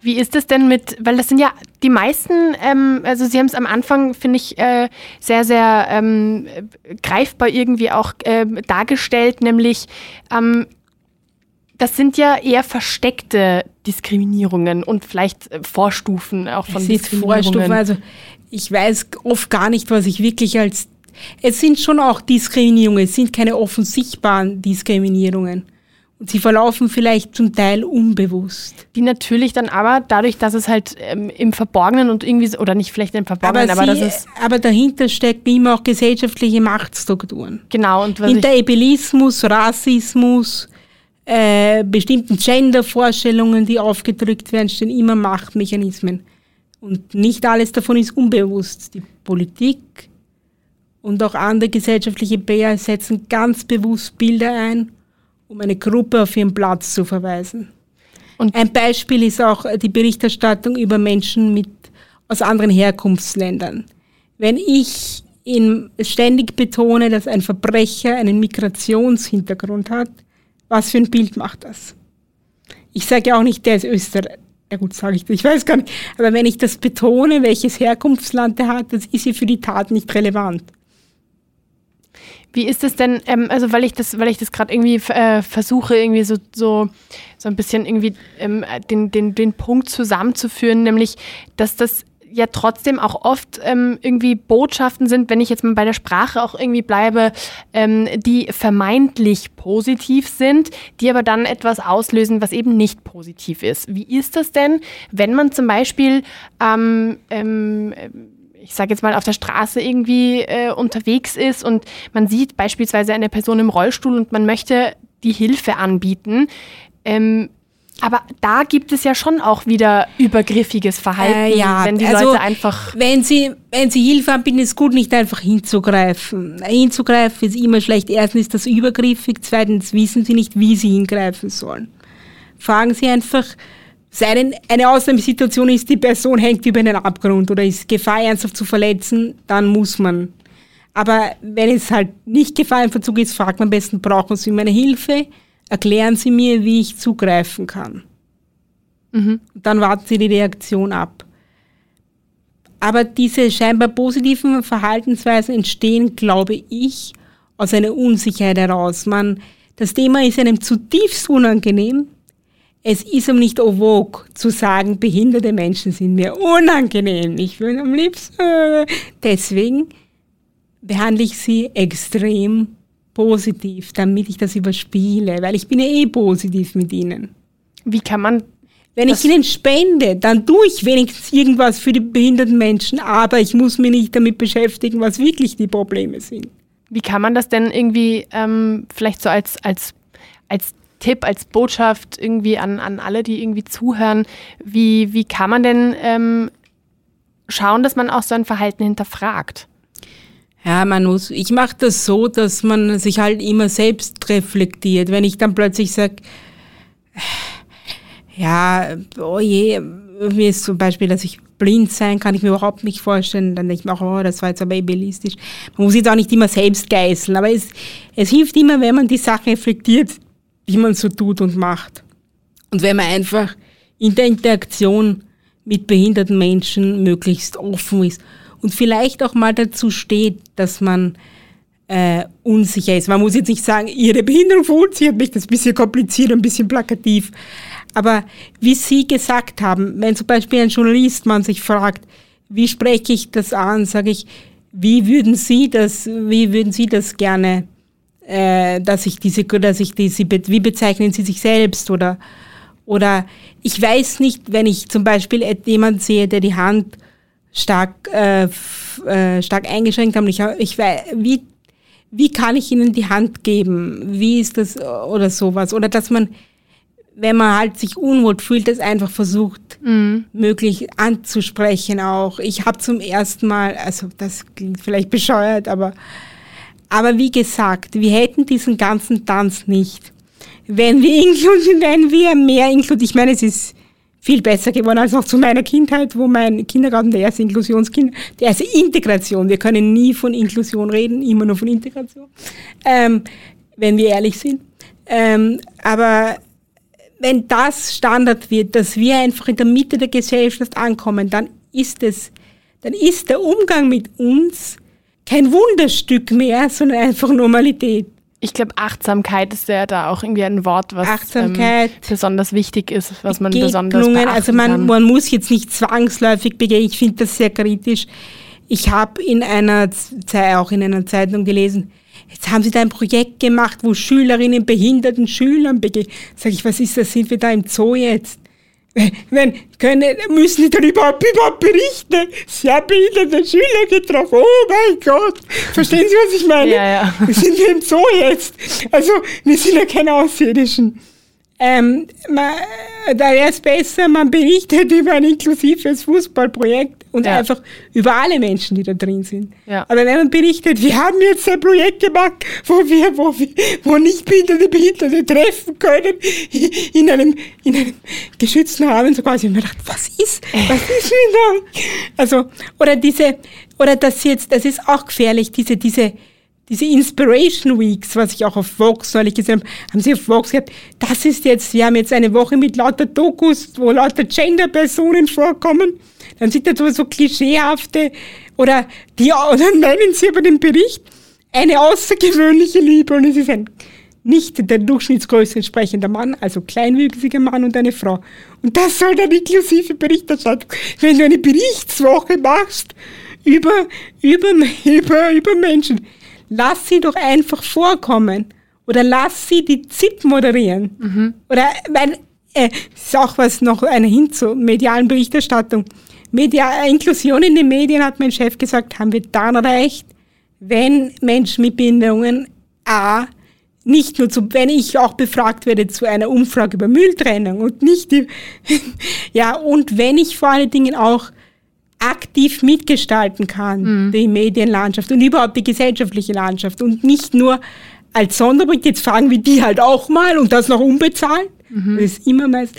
Wie ist es denn mit, weil das sind ja die meisten, ähm, also Sie haben es am Anfang, finde ich, äh, sehr, sehr ähm, greifbar irgendwie auch äh, dargestellt, nämlich ähm, das sind ja eher versteckte Diskriminierungen und vielleicht äh, Vorstufen auch von es Diskriminierungen. Vorstufen, also ich weiß oft gar nicht, was ich wirklich als es sind schon auch Diskriminierungen, es sind keine offensichtbaren Diskriminierungen. Und sie verlaufen vielleicht zum Teil unbewusst. Die natürlich dann aber, dadurch, dass es halt ähm, im Verborgenen und irgendwie, oder nicht vielleicht im Verborgenen, aber, aber, sie, aber dahinter stecken immer auch gesellschaftliche Machtstrukturen. Genau. Und Hinter Ebelismus, Rassismus, äh, bestimmten Gendervorstellungen, die aufgedrückt werden, stehen immer Machtmechanismen. Und nicht alles davon ist unbewusst. Die Politik und auch andere gesellschaftliche Player setzen ganz bewusst Bilder ein, um eine Gruppe auf ihren Platz zu verweisen. Und ein Beispiel ist auch die Berichterstattung über Menschen mit, aus anderen Herkunftsländern. Wenn ich in, ständig betone, dass ein Verbrecher einen Migrationshintergrund hat, was für ein Bild macht das? Ich sage ja auch nicht, der ist Österreich. Ja gut, sage ich, ich weiß gar nicht. Aber wenn ich das betone, welches Herkunftsland er hat, das ist ja für die Tat nicht relevant. Wie ist es denn, ähm, also weil ich das, weil ich das gerade irgendwie äh, versuche, irgendwie so, so, so ein bisschen irgendwie ähm, den, den, den Punkt zusammenzuführen, nämlich, dass das ja trotzdem auch oft ähm, irgendwie Botschaften sind, wenn ich jetzt mal bei der Sprache auch irgendwie bleibe, ähm, die vermeintlich positiv sind, die aber dann etwas auslösen, was eben nicht positiv ist. Wie ist das denn, wenn man zum Beispiel ähm, ähm, ich sage jetzt mal, auf der Straße irgendwie äh, unterwegs ist und man sieht beispielsweise eine Person im Rollstuhl und man möchte die Hilfe anbieten. Ähm, aber da gibt es ja schon auch wieder übergriffiges Verhalten, äh, ja, wenn die also, Leute einfach. Wenn sie, wenn sie Hilfe anbieten, ist gut, nicht einfach hinzugreifen. Hinzugreifen ist immer schlecht. Erstens ist das übergriffig, zweitens wissen sie nicht, wie sie hingreifen sollen. Fragen sie einfach, sei eine Ausnahmesituation ist, die Person hängt über einen Abgrund oder ist Gefahr ernsthaft zu verletzen, dann muss man. Aber wenn es halt nicht Gefahr im Verzug ist, fragt man am besten, brauchen Sie meine Hilfe? erklären Sie mir, wie ich zugreifen kann. Mhm. Dann warten Sie die Reaktion ab. Aber diese scheinbar positiven Verhaltensweisen entstehen, glaube ich, aus einer Unsicherheit heraus. Man, das Thema ist einem zutiefst unangenehm. Es ist ihm nicht vogue zu sagen, behinderte Menschen sind mir unangenehm. Ich will am liebsten. Deswegen behandle ich sie extrem positiv, damit ich das überspiele, weil ich bin ja eh positiv mit ihnen. Wie kann man wenn ich ihnen spende, dann tue ich wenigstens irgendwas für die behinderten Menschen, aber ich muss mich nicht damit beschäftigen, was wirklich die Probleme sind. Wie kann man das denn irgendwie ähm, vielleicht so als, als, als Tipp, als Botschaft irgendwie an, an alle, die irgendwie zuhören, wie, wie kann man denn ähm, schauen, dass man auch so ein Verhalten hinterfragt? Ja, man muss, ich mache das so, dass man sich halt immer selbst reflektiert. Wenn ich dann plötzlich sage, ja, oh je, wie ist zum Beispiel, dass ich blind sein kann ich mir überhaupt nicht vorstellen. Dann denke ich mir auch, oh, das war jetzt aber ableistisch. Man muss jetzt auch nicht immer selbst geißeln, aber es, es hilft immer, wenn man die Sache reflektiert, wie man so tut und macht. Und wenn man einfach in der Interaktion mit behinderten Menschen möglichst offen ist und vielleicht auch mal dazu steht, dass man äh, unsicher ist. Man muss jetzt nicht sagen, ihre Behinderung verunsichert mich, das ist ein bisschen kompliziert, ein bisschen plakativ. Aber wie Sie gesagt haben, wenn zum Beispiel ein Journalist man sich fragt, wie spreche ich das an, sage ich, wie würden Sie das, wie würden Sie das gerne, äh, dass ich diese, dass ich diese, wie bezeichnen Sie sich selbst oder, oder ich weiß nicht, wenn ich zum Beispiel jemanden sehe, der die Hand stark, äh, äh, stark eingeschränkt haben. Ich, ich weiß, wie, wie kann ich ihnen die Hand geben? Wie ist das oder sowas? Oder dass man, wenn man halt sich unwohl fühlt, das einfach versucht, mhm. möglich anzusprechen auch. Ich habe zum ersten Mal, also das klingt vielleicht bescheuert, aber, aber wie gesagt, wir hätten diesen ganzen Tanz nicht, wenn wir wenn wir mehr inkludieren. Ich meine, es ist viel besser geworden als noch zu meiner Kindheit, wo mein Kindergarten der erste Inklusionskind, der erste Integration. Wir können nie von Inklusion reden, immer nur von Integration, ähm, wenn wir ehrlich sind. Ähm, aber wenn das Standard wird, dass wir einfach in der Mitte der Gesellschaft ankommen, dann ist es, dann ist der Umgang mit uns kein Wunderstück mehr, sondern einfach Normalität. Ich glaube, Achtsamkeit ist ja da auch irgendwie ein Wort, was ähm, besonders wichtig ist, was man besonders beachten Also man, kann. man muss jetzt nicht zwangsläufig begehen. Ich finde das sehr kritisch. Ich habe in einer auch in einer Zeitung gelesen, Jetzt haben Sie da ein Projekt gemacht, wo Schülerinnen behinderten Schülern begegnen. Sag ich, was ist das? Sind wir da im Zoo jetzt? Wenn, können, müssen die dann überhaupt, berichten? Sie haben behinderte Schüler getroffen. Oh mein Gott. Verstehen Sie, was ich meine? Ja, ja. Wir sind im Zoo jetzt. Also, wir sind ja keine Außerirdischen. Ähm, man, da wäre es besser, man berichtet über ein inklusives Fußballprojekt und ja. einfach über alle Menschen, die da drin sind. Ja. Aber wenn man berichtet, wir haben jetzt ein Projekt gemacht, wo wir, wo wir, wo nicht behinderte Behinderte treffen können, in einem, in einem geschützten Rahmen, so quasi, und man dachte, was ist, was ist denn da? Also, oder diese, oder das jetzt, das ist auch gefährlich, diese, diese, diese Inspiration Weeks, was ich auch auf Vox neulich gesehen habe, haben sie auf Vox gehabt, das ist jetzt, wir haben jetzt eine Woche mit lauter Dokus, wo lauter Gender-Personen vorkommen. Dann sind da so, klischeehafte, oder die, oder nennen sie aber den Bericht, eine außergewöhnliche Liebe und es ist ein nicht der Durchschnittsgröße entsprechender Mann, also kleinwüchsiger Mann und eine Frau. Und das soll dann inklusive Berichterstattung. Wenn du eine Berichtswoche machst über, über, über, über Menschen, lass sie doch einfach vorkommen. Oder lass sie die ZIP moderieren. Mhm. Oder, weil, äh, ist auch was noch eine hin zur medialen Berichterstattung. Media, Inklusion in den Medien, hat mein Chef gesagt, haben wir dann recht, wenn Menschen mit Behinderungen A, nicht nur zu, wenn ich auch befragt werde zu einer Umfrage über Mülltrennung und nicht die, ja, und wenn ich vor allen Dingen auch aktiv mitgestalten kann, mhm. die Medienlandschaft und überhaupt die gesellschaftliche Landschaft und nicht nur als Sonderbricht, jetzt fragen wir die halt auch mal und das noch unbezahlt. Mhm. Das ist immer meist.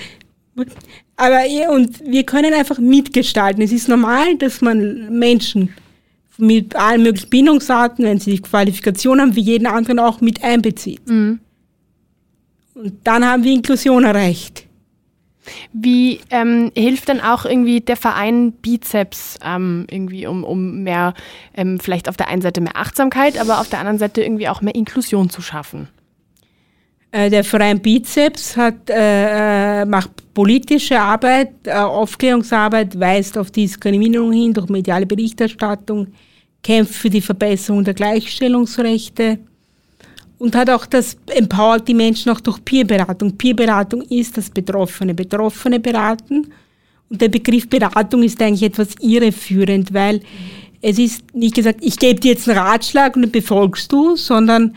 Aber und wir können einfach mitgestalten. Es ist normal, dass man Menschen mit allen möglichen Bindungsarten, wenn sie die Qualifikation haben, wie jeden anderen auch mit einbezieht. Mhm. Und dann haben wir Inklusion erreicht. Wie ähm, hilft denn auch irgendwie der Verein Bizeps ähm, irgendwie, um, um mehr, ähm, vielleicht auf der einen Seite mehr Achtsamkeit, aber auf der anderen Seite irgendwie auch mehr Inklusion zu schaffen? Äh, der Verein Bizeps hat, äh, äh, macht politische Arbeit, äh, Aufklärungsarbeit, weist auf Diskriminierung hin durch mediale Berichterstattung, kämpft für die Verbesserung der Gleichstellungsrechte und hat auch das empowert die Menschen auch durch Peerberatung. Peerberatung ist das Betroffene. Betroffene beraten. Und der Begriff Beratung ist eigentlich etwas irreführend, weil es ist nicht gesagt, ich gebe dir jetzt einen Ratschlag und den befolgst du, sondern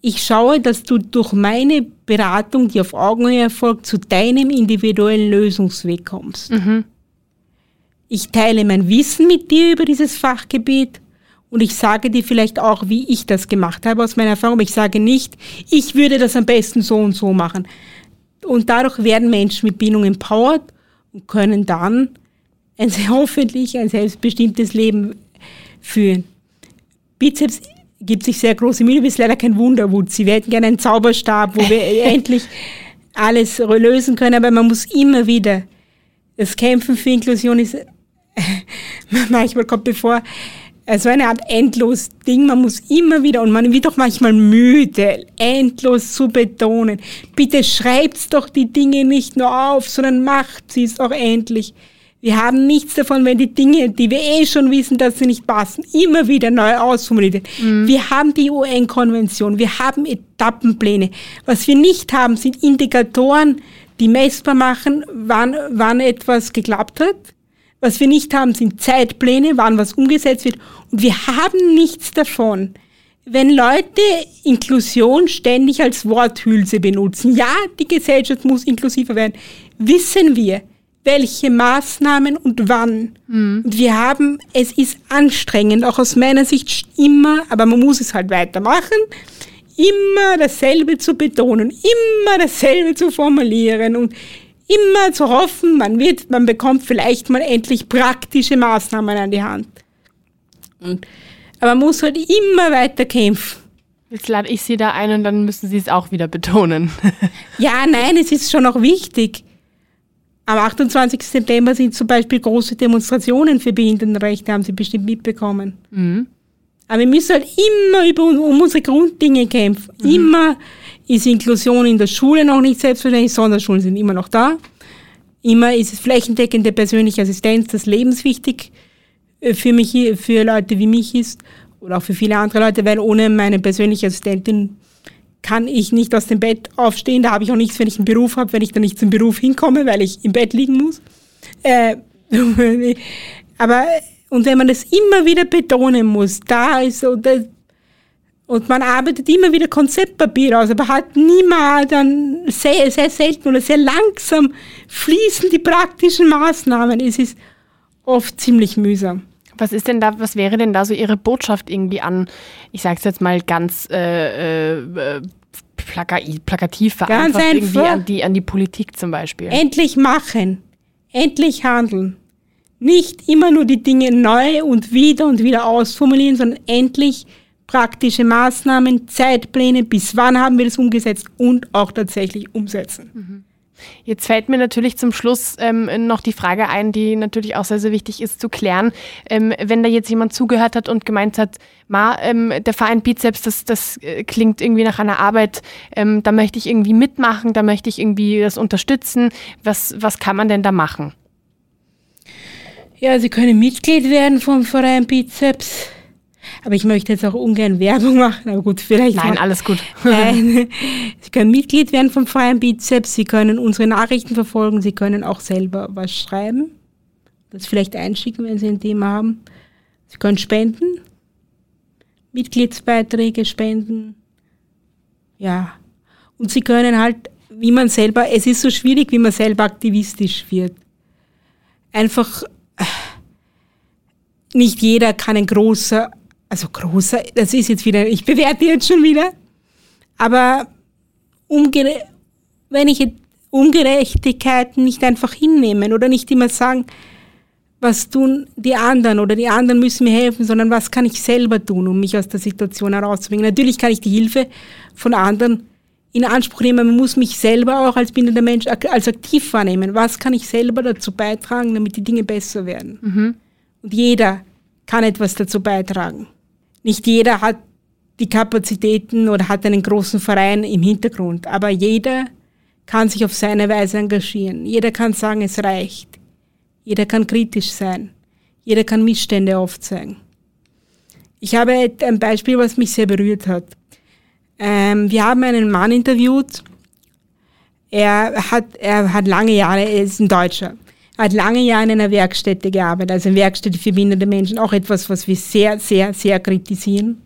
ich schaue, dass du durch meine Beratung, die auf Augenhöhe erfolgt, zu deinem individuellen Lösungsweg kommst. Mhm. Ich teile mein Wissen mit dir über dieses Fachgebiet und ich sage dir vielleicht auch, wie ich das gemacht habe aus meiner Erfahrung. Ich sage nicht, ich würde das am besten so und so machen. Und dadurch werden Menschen mit Bindung empowered und können dann ein hoffentlich ein selbstbestimmtes Leben führen. Bizeps gibt sich sehr große Mühe, ist leider kein Wunderwut. Sie hätten gerne einen Zauberstab, wo wir endlich alles lösen können, aber man muss immer wieder, das Kämpfen für Inklusion ist, manchmal kommt bevor, also eine Art endlos Ding. Man muss immer wieder, und man wird doch manchmal müde, endlos zu betonen. Bitte schreibt doch die Dinge nicht nur auf, sondern macht sie es auch endlich. Wir haben nichts davon, wenn die Dinge, die wir eh schon wissen, dass sie nicht passen, immer wieder neu ausformuliert mhm. Wir haben die UN-Konvention, wir haben Etappenpläne. Was wir nicht haben, sind Indikatoren, die messbar machen, wann, wann etwas geklappt hat was wir nicht haben, sind Zeitpläne, wann was umgesetzt wird. Und wir haben nichts davon, wenn Leute Inklusion ständig als Worthülse benutzen, ja, die Gesellschaft muss inklusiver werden, wissen wir, welche Maßnahmen und wann. Mhm. Und wir haben, es ist anstrengend, auch aus meiner Sicht immer, aber man muss es halt weitermachen, immer dasselbe zu betonen, immer dasselbe zu formulieren und immer zu hoffen, man wird, man bekommt vielleicht mal endlich praktische Maßnahmen an die Hand. Und, aber man muss halt immer weiter kämpfen. Jetzt lade ich Sie da ein und dann müssen Sie es auch wieder betonen. ja, nein, es ist schon auch wichtig. Am 28. September sind zum Beispiel große Demonstrationen für Behindertenrechte, haben Sie bestimmt mitbekommen. Mhm. Aber wir müssen halt immer über, um unsere Grunddinge kämpfen. Mhm. Immer ist Inklusion in der Schule noch nicht selbstverständlich, Sonderschulen sind immer noch da. Immer ist es flächendeckende persönliche Assistenz, das lebenswichtig äh, für mich, für Leute wie mich ist oder auch für viele andere Leute, weil ohne meine persönliche Assistentin kann ich nicht aus dem Bett aufstehen. Da habe ich auch nichts, wenn ich einen Beruf habe, wenn ich dann nicht zum Beruf hinkomme, weil ich im Bett liegen muss. Äh, aber und wenn man das immer wieder betonen muss, da ist so, das, und man arbeitet immer wieder Konzeptpapier aus, aber hat niemals dann sehr, sehr selten oder sehr langsam fließen die praktischen Maßnahmen. Es ist oft ziemlich mühsam. Was ist denn da, was wäre denn da so Ihre Botschaft irgendwie an, ich sage es jetzt mal ganz äh, äh, plaka plakativ vereinfacht, irgendwie an die, an die Politik zum Beispiel? Endlich machen, endlich handeln nicht immer nur die Dinge neu und wieder und wieder ausformulieren, sondern endlich praktische Maßnahmen, Zeitpläne, bis wann haben wir das umgesetzt und auch tatsächlich umsetzen. Mhm. Jetzt fällt mir natürlich zum Schluss ähm, noch die Frage ein, die natürlich auch sehr, sehr wichtig ist zu klären. Ähm, wenn da jetzt jemand zugehört hat und gemeint hat, Ma, ähm, der Verein Bizeps, das, das äh, klingt irgendwie nach einer Arbeit, ähm, da möchte ich irgendwie mitmachen, da möchte ich irgendwie das unterstützen. Was, was kann man denn da machen? Ja, Sie können Mitglied werden vom Verein Bizeps. Aber ich möchte jetzt auch ungern Werbung machen, aber gut, vielleicht. Nein, mal. alles gut. Nein. Sie können Mitglied werden vom Verein Bizeps, Sie können unsere Nachrichten verfolgen, Sie können auch selber was schreiben, das vielleicht einschicken, wenn Sie ein Thema haben. Sie können spenden, Mitgliedsbeiträge spenden. Ja. Und Sie können halt, wie man selber, es ist so schwierig, wie man selber aktivistisch wird. Einfach nicht jeder kann ein großer, also großer, das ist jetzt wieder, ich bewerte jetzt schon wieder, aber umgere wenn ich Ungerechtigkeiten nicht einfach hinnehmen oder nicht immer sagen, was tun die anderen oder die anderen müssen mir helfen, sondern was kann ich selber tun, um mich aus der Situation herauszubringen. Natürlich kann ich die Hilfe von anderen in Anspruch nehmen, man muss mich selber auch als bindender Mensch als aktiv wahrnehmen. Was kann ich selber dazu beitragen, damit die Dinge besser werden? Mhm. Und jeder kann etwas dazu beitragen. Nicht jeder hat die Kapazitäten oder hat einen großen Verein im Hintergrund, aber jeder kann sich auf seine Weise engagieren. Jeder kann sagen, es reicht. Jeder kann kritisch sein. Jeder kann Missstände aufzeigen. Ich habe ein Beispiel, was mich sehr berührt hat. Ähm, wir haben einen Mann interviewt. Er hat, er hat lange Jahre, er ist ein Deutscher hat lange Jahre in einer Werkstätte gearbeitet, also eine Werkstätte für behinderte Menschen, auch etwas, was wir sehr, sehr, sehr kritisieren.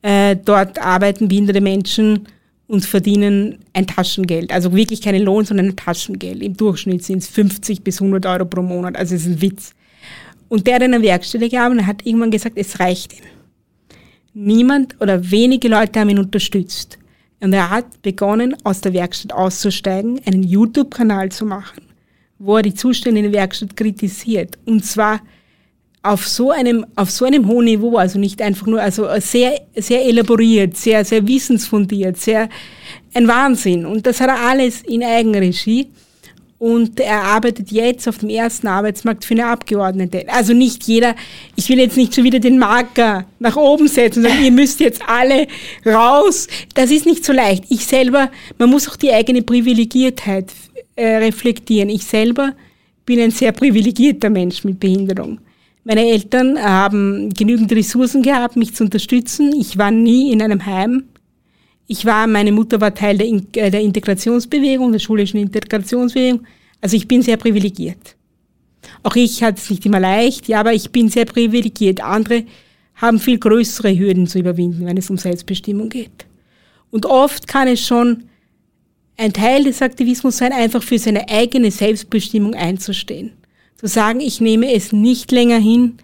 Äh, dort arbeiten behinderte Menschen und verdienen ein Taschengeld. Also wirklich keinen Lohn, sondern ein Taschengeld. Im Durchschnitt sind es 50 bis 100 Euro pro Monat. Also es ist ein Witz. Und der hat in einer Werkstätte gearbeitet und hat irgendwann gesagt, es reicht ihm. Niemand oder wenige Leute haben ihn unterstützt. Und er hat begonnen, aus der Werkstatt auszusteigen, einen YouTube-Kanal zu machen wo er die Zustände in der Werkstatt kritisiert. Und zwar auf so einem, auf so einem hohen Niveau, also nicht einfach nur, also sehr, sehr elaboriert, sehr, sehr wissensfundiert, sehr, ein Wahnsinn. Und das hat er alles in Eigenregie. Und er arbeitet jetzt auf dem ersten Arbeitsmarkt für eine Abgeordnete. Also nicht jeder, ich will jetzt nicht schon wieder den Marker nach oben setzen, sondern ihr müsst jetzt alle raus. Das ist nicht so leicht. Ich selber, man muss auch die eigene Privilegiertheit äh, reflektieren. Ich selber bin ein sehr privilegierter Mensch mit Behinderung. Meine Eltern haben genügend Ressourcen gehabt, mich zu unterstützen. Ich war nie in einem Heim. Ich war, meine Mutter war Teil der, in äh, der Integrationsbewegung, der schulischen Integrationsbewegung. Also ich bin sehr privilegiert. Auch ich hatte es nicht immer leicht, ja, aber ich bin sehr privilegiert. Andere haben viel größere Hürden zu überwinden, wenn es um Selbstbestimmung geht. Und oft kann es schon ein Teil des Aktivismus sein, einfach für seine eigene Selbstbestimmung einzustehen. Zu sagen, ich nehme es nicht länger hin,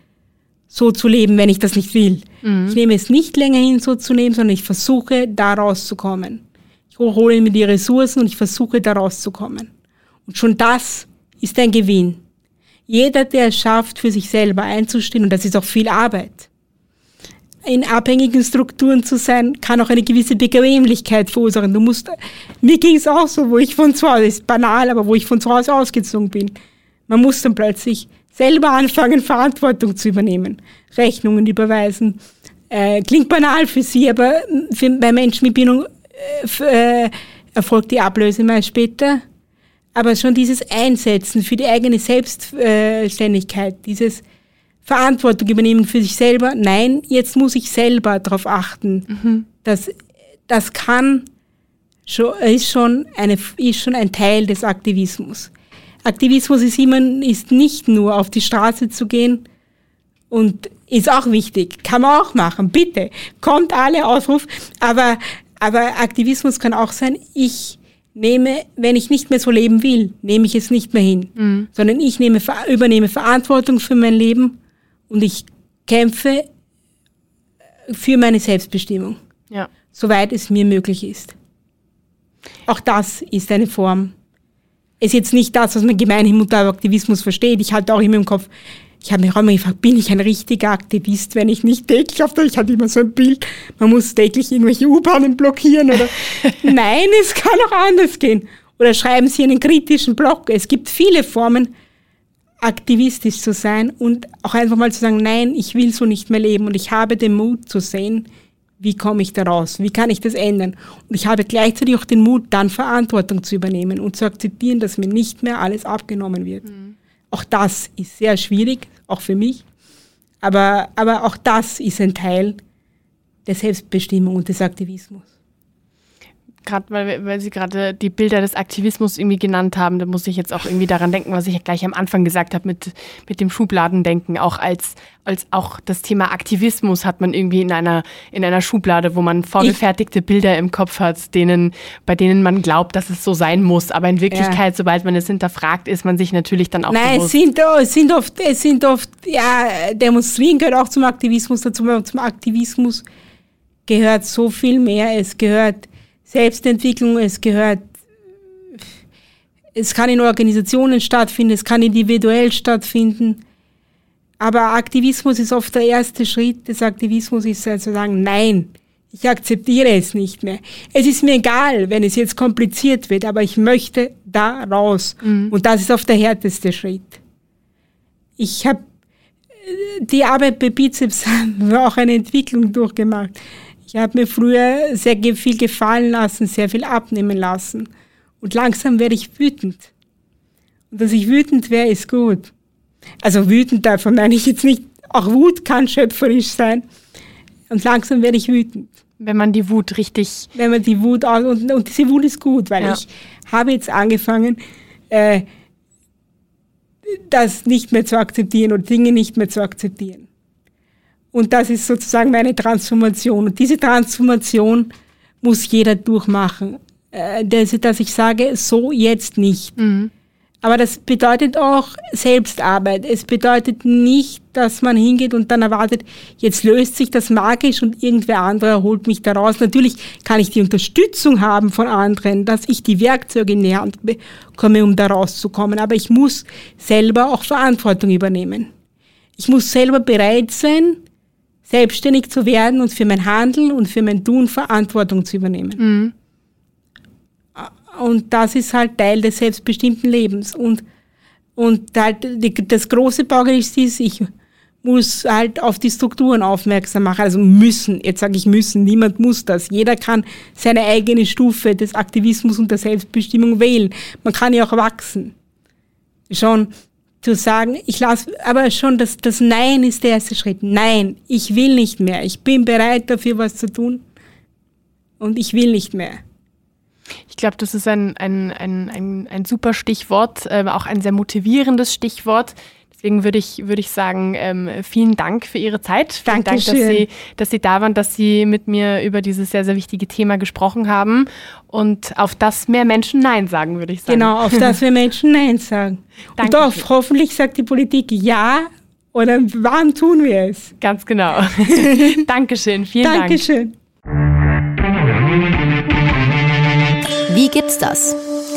so zu leben, wenn ich das nicht will. Mhm. Ich nehme es nicht länger hin, so zu leben, sondern ich versuche, da rauszukommen. Ich hole mir die Ressourcen und ich versuche, da rauszukommen. Und schon das ist ein Gewinn. Jeder, der es schafft, für sich selber einzustehen, und das ist auch viel Arbeit, in abhängigen Strukturen zu sein, kann auch eine gewisse Bequemlichkeit verursachen. Du musst, mir ging es auch so, wo ich von zu Hause, ist banal, aber wo ich von zu Hause ausgezogen bin. Man muss dann plötzlich selber anfangen, Verantwortung zu übernehmen, Rechnungen überweisen. Äh, klingt banal für Sie, aber für, bei Menschen mit Bindung äh, äh, erfolgt die Ablöse mal später. Aber schon dieses Einsetzen für die eigene Selbstständigkeit, dieses Verantwortung übernehmen für sich selber. Nein, jetzt muss ich selber darauf achten. Mhm. Das, das kann schon, ist schon eine, ist schon ein Teil des Aktivismus. Aktivismus ist immer, ist nicht nur auf die Straße zu gehen und ist auch wichtig. Kann man auch machen. Bitte. Kommt alle Ausruf. Aber, aber Aktivismus kann auch sein, ich nehme, wenn ich nicht mehr so leben will, nehme ich es nicht mehr hin, mhm. sondern ich nehme, übernehme Verantwortung für mein Leben und ich kämpfe für meine Selbstbestimmung, ja. soweit es mir möglich ist. Auch das ist eine Form. Ist jetzt nicht das, was man gemeinhin unter Aktivismus versteht. Ich hatte auch immer im Kopf, ich habe mich auch immer gefragt, bin ich ein richtiger Aktivist, wenn ich nicht täglich auf der, ich hatte immer so ein Bild, man muss täglich irgendwelche U-Bahnen blockieren oder, nein, es kann auch anders gehen. Oder schreiben Sie einen kritischen Blog. Es gibt viele Formen, aktivistisch zu sein und auch einfach mal zu sagen, nein, ich will so nicht mehr leben und ich habe den Mut zu sehen, wie komme ich da raus, wie kann ich das ändern. Und ich habe gleichzeitig auch den Mut, dann Verantwortung zu übernehmen und zu akzeptieren, dass mir nicht mehr alles abgenommen wird. Mhm. Auch das ist sehr schwierig, auch für mich, aber, aber auch das ist ein Teil der Selbstbestimmung und des Aktivismus gerade weil, weil Sie gerade die Bilder des Aktivismus irgendwie genannt haben, da muss ich jetzt auch irgendwie daran denken, was ich gleich am Anfang gesagt habe mit, mit dem Schubladendenken. Auch als, als auch das Thema Aktivismus hat man irgendwie in einer, in einer Schublade, wo man vorgefertigte Bilder im Kopf hat, denen, bei denen man glaubt, dass es so sein muss. Aber in Wirklichkeit, ja. sobald man es hinterfragt, ist man sich natürlich dann auch Nein, bewusst. es sind, es sind oft, es sind oft, ja, Demonstrieren gehört auch zum Aktivismus dazu, zum Aktivismus gehört so viel mehr. Es gehört Selbstentwicklung, es gehört, es kann in Organisationen stattfinden, es kann individuell stattfinden. Aber Aktivismus ist oft der erste Schritt des Aktivismus, ist zu also sagen, nein, ich akzeptiere es nicht mehr. Es ist mir egal, wenn es jetzt kompliziert wird, aber ich möchte da raus. Mhm. Und das ist oft der härteste Schritt. Ich habe die Arbeit bei Bizeps auch eine Entwicklung durchgemacht. Ich habe mir früher sehr viel gefallen lassen, sehr viel abnehmen lassen. Und langsam werde ich wütend. Und dass ich wütend wäre, ist gut. Also wütend davon meine ich jetzt nicht, auch Wut kann schöpferisch sein. Und langsam werde ich wütend. Wenn man die Wut richtig. Wenn man die Wut, und, und diese Wut ist gut, weil ja. ich habe jetzt angefangen, äh, das nicht mehr zu akzeptieren und Dinge nicht mehr zu akzeptieren. Und das ist sozusagen meine Transformation. Und diese Transformation muss jeder durchmachen. Äh, dass ich sage, so jetzt nicht. Mhm. Aber das bedeutet auch Selbstarbeit. Es bedeutet nicht, dass man hingeht und dann erwartet, jetzt löst sich das magisch und irgendwer andere holt mich daraus. Natürlich kann ich die Unterstützung haben von anderen, dass ich die Werkzeuge in die Hand bekomme, um da rauszukommen. Aber ich muss selber auch Verantwortung übernehmen. Ich muss selber bereit sein, selbstständig zu werden und für mein Handeln und für mein Tun Verantwortung zu übernehmen. Mhm. Und das ist halt Teil des selbstbestimmten Lebens. Und, und halt die, das große Baugerüst ist, ich muss halt auf die Strukturen aufmerksam machen. Also müssen, jetzt sage ich müssen, niemand muss das. Jeder kann seine eigene Stufe des Aktivismus und der Selbstbestimmung wählen. Man kann ja auch wachsen. Schon zu sagen, ich lasse, aber schon das, das Nein ist der erste Schritt. Nein, ich will nicht mehr. Ich bin bereit dafür, was zu tun. Und ich will nicht mehr. Ich glaube, das ist ein, ein, ein, ein, ein super Stichwort, äh, auch ein sehr motivierendes Stichwort. Deswegen würde ich, würde ich sagen, ähm, vielen Dank für Ihre Zeit. Vielen Dankeschön. Dank, dass Sie, dass Sie da waren, dass Sie mit mir über dieses sehr, sehr wichtige Thema gesprochen haben und auf das mehr Menschen Nein sagen, würde ich sagen. Genau, auf das wir Menschen Nein sagen. Und Dankeschön. auf hoffentlich sagt die Politik Ja oder wann tun wir es? Ganz genau. Dankeschön, vielen Dank. Dankeschön. Wie gibt's das?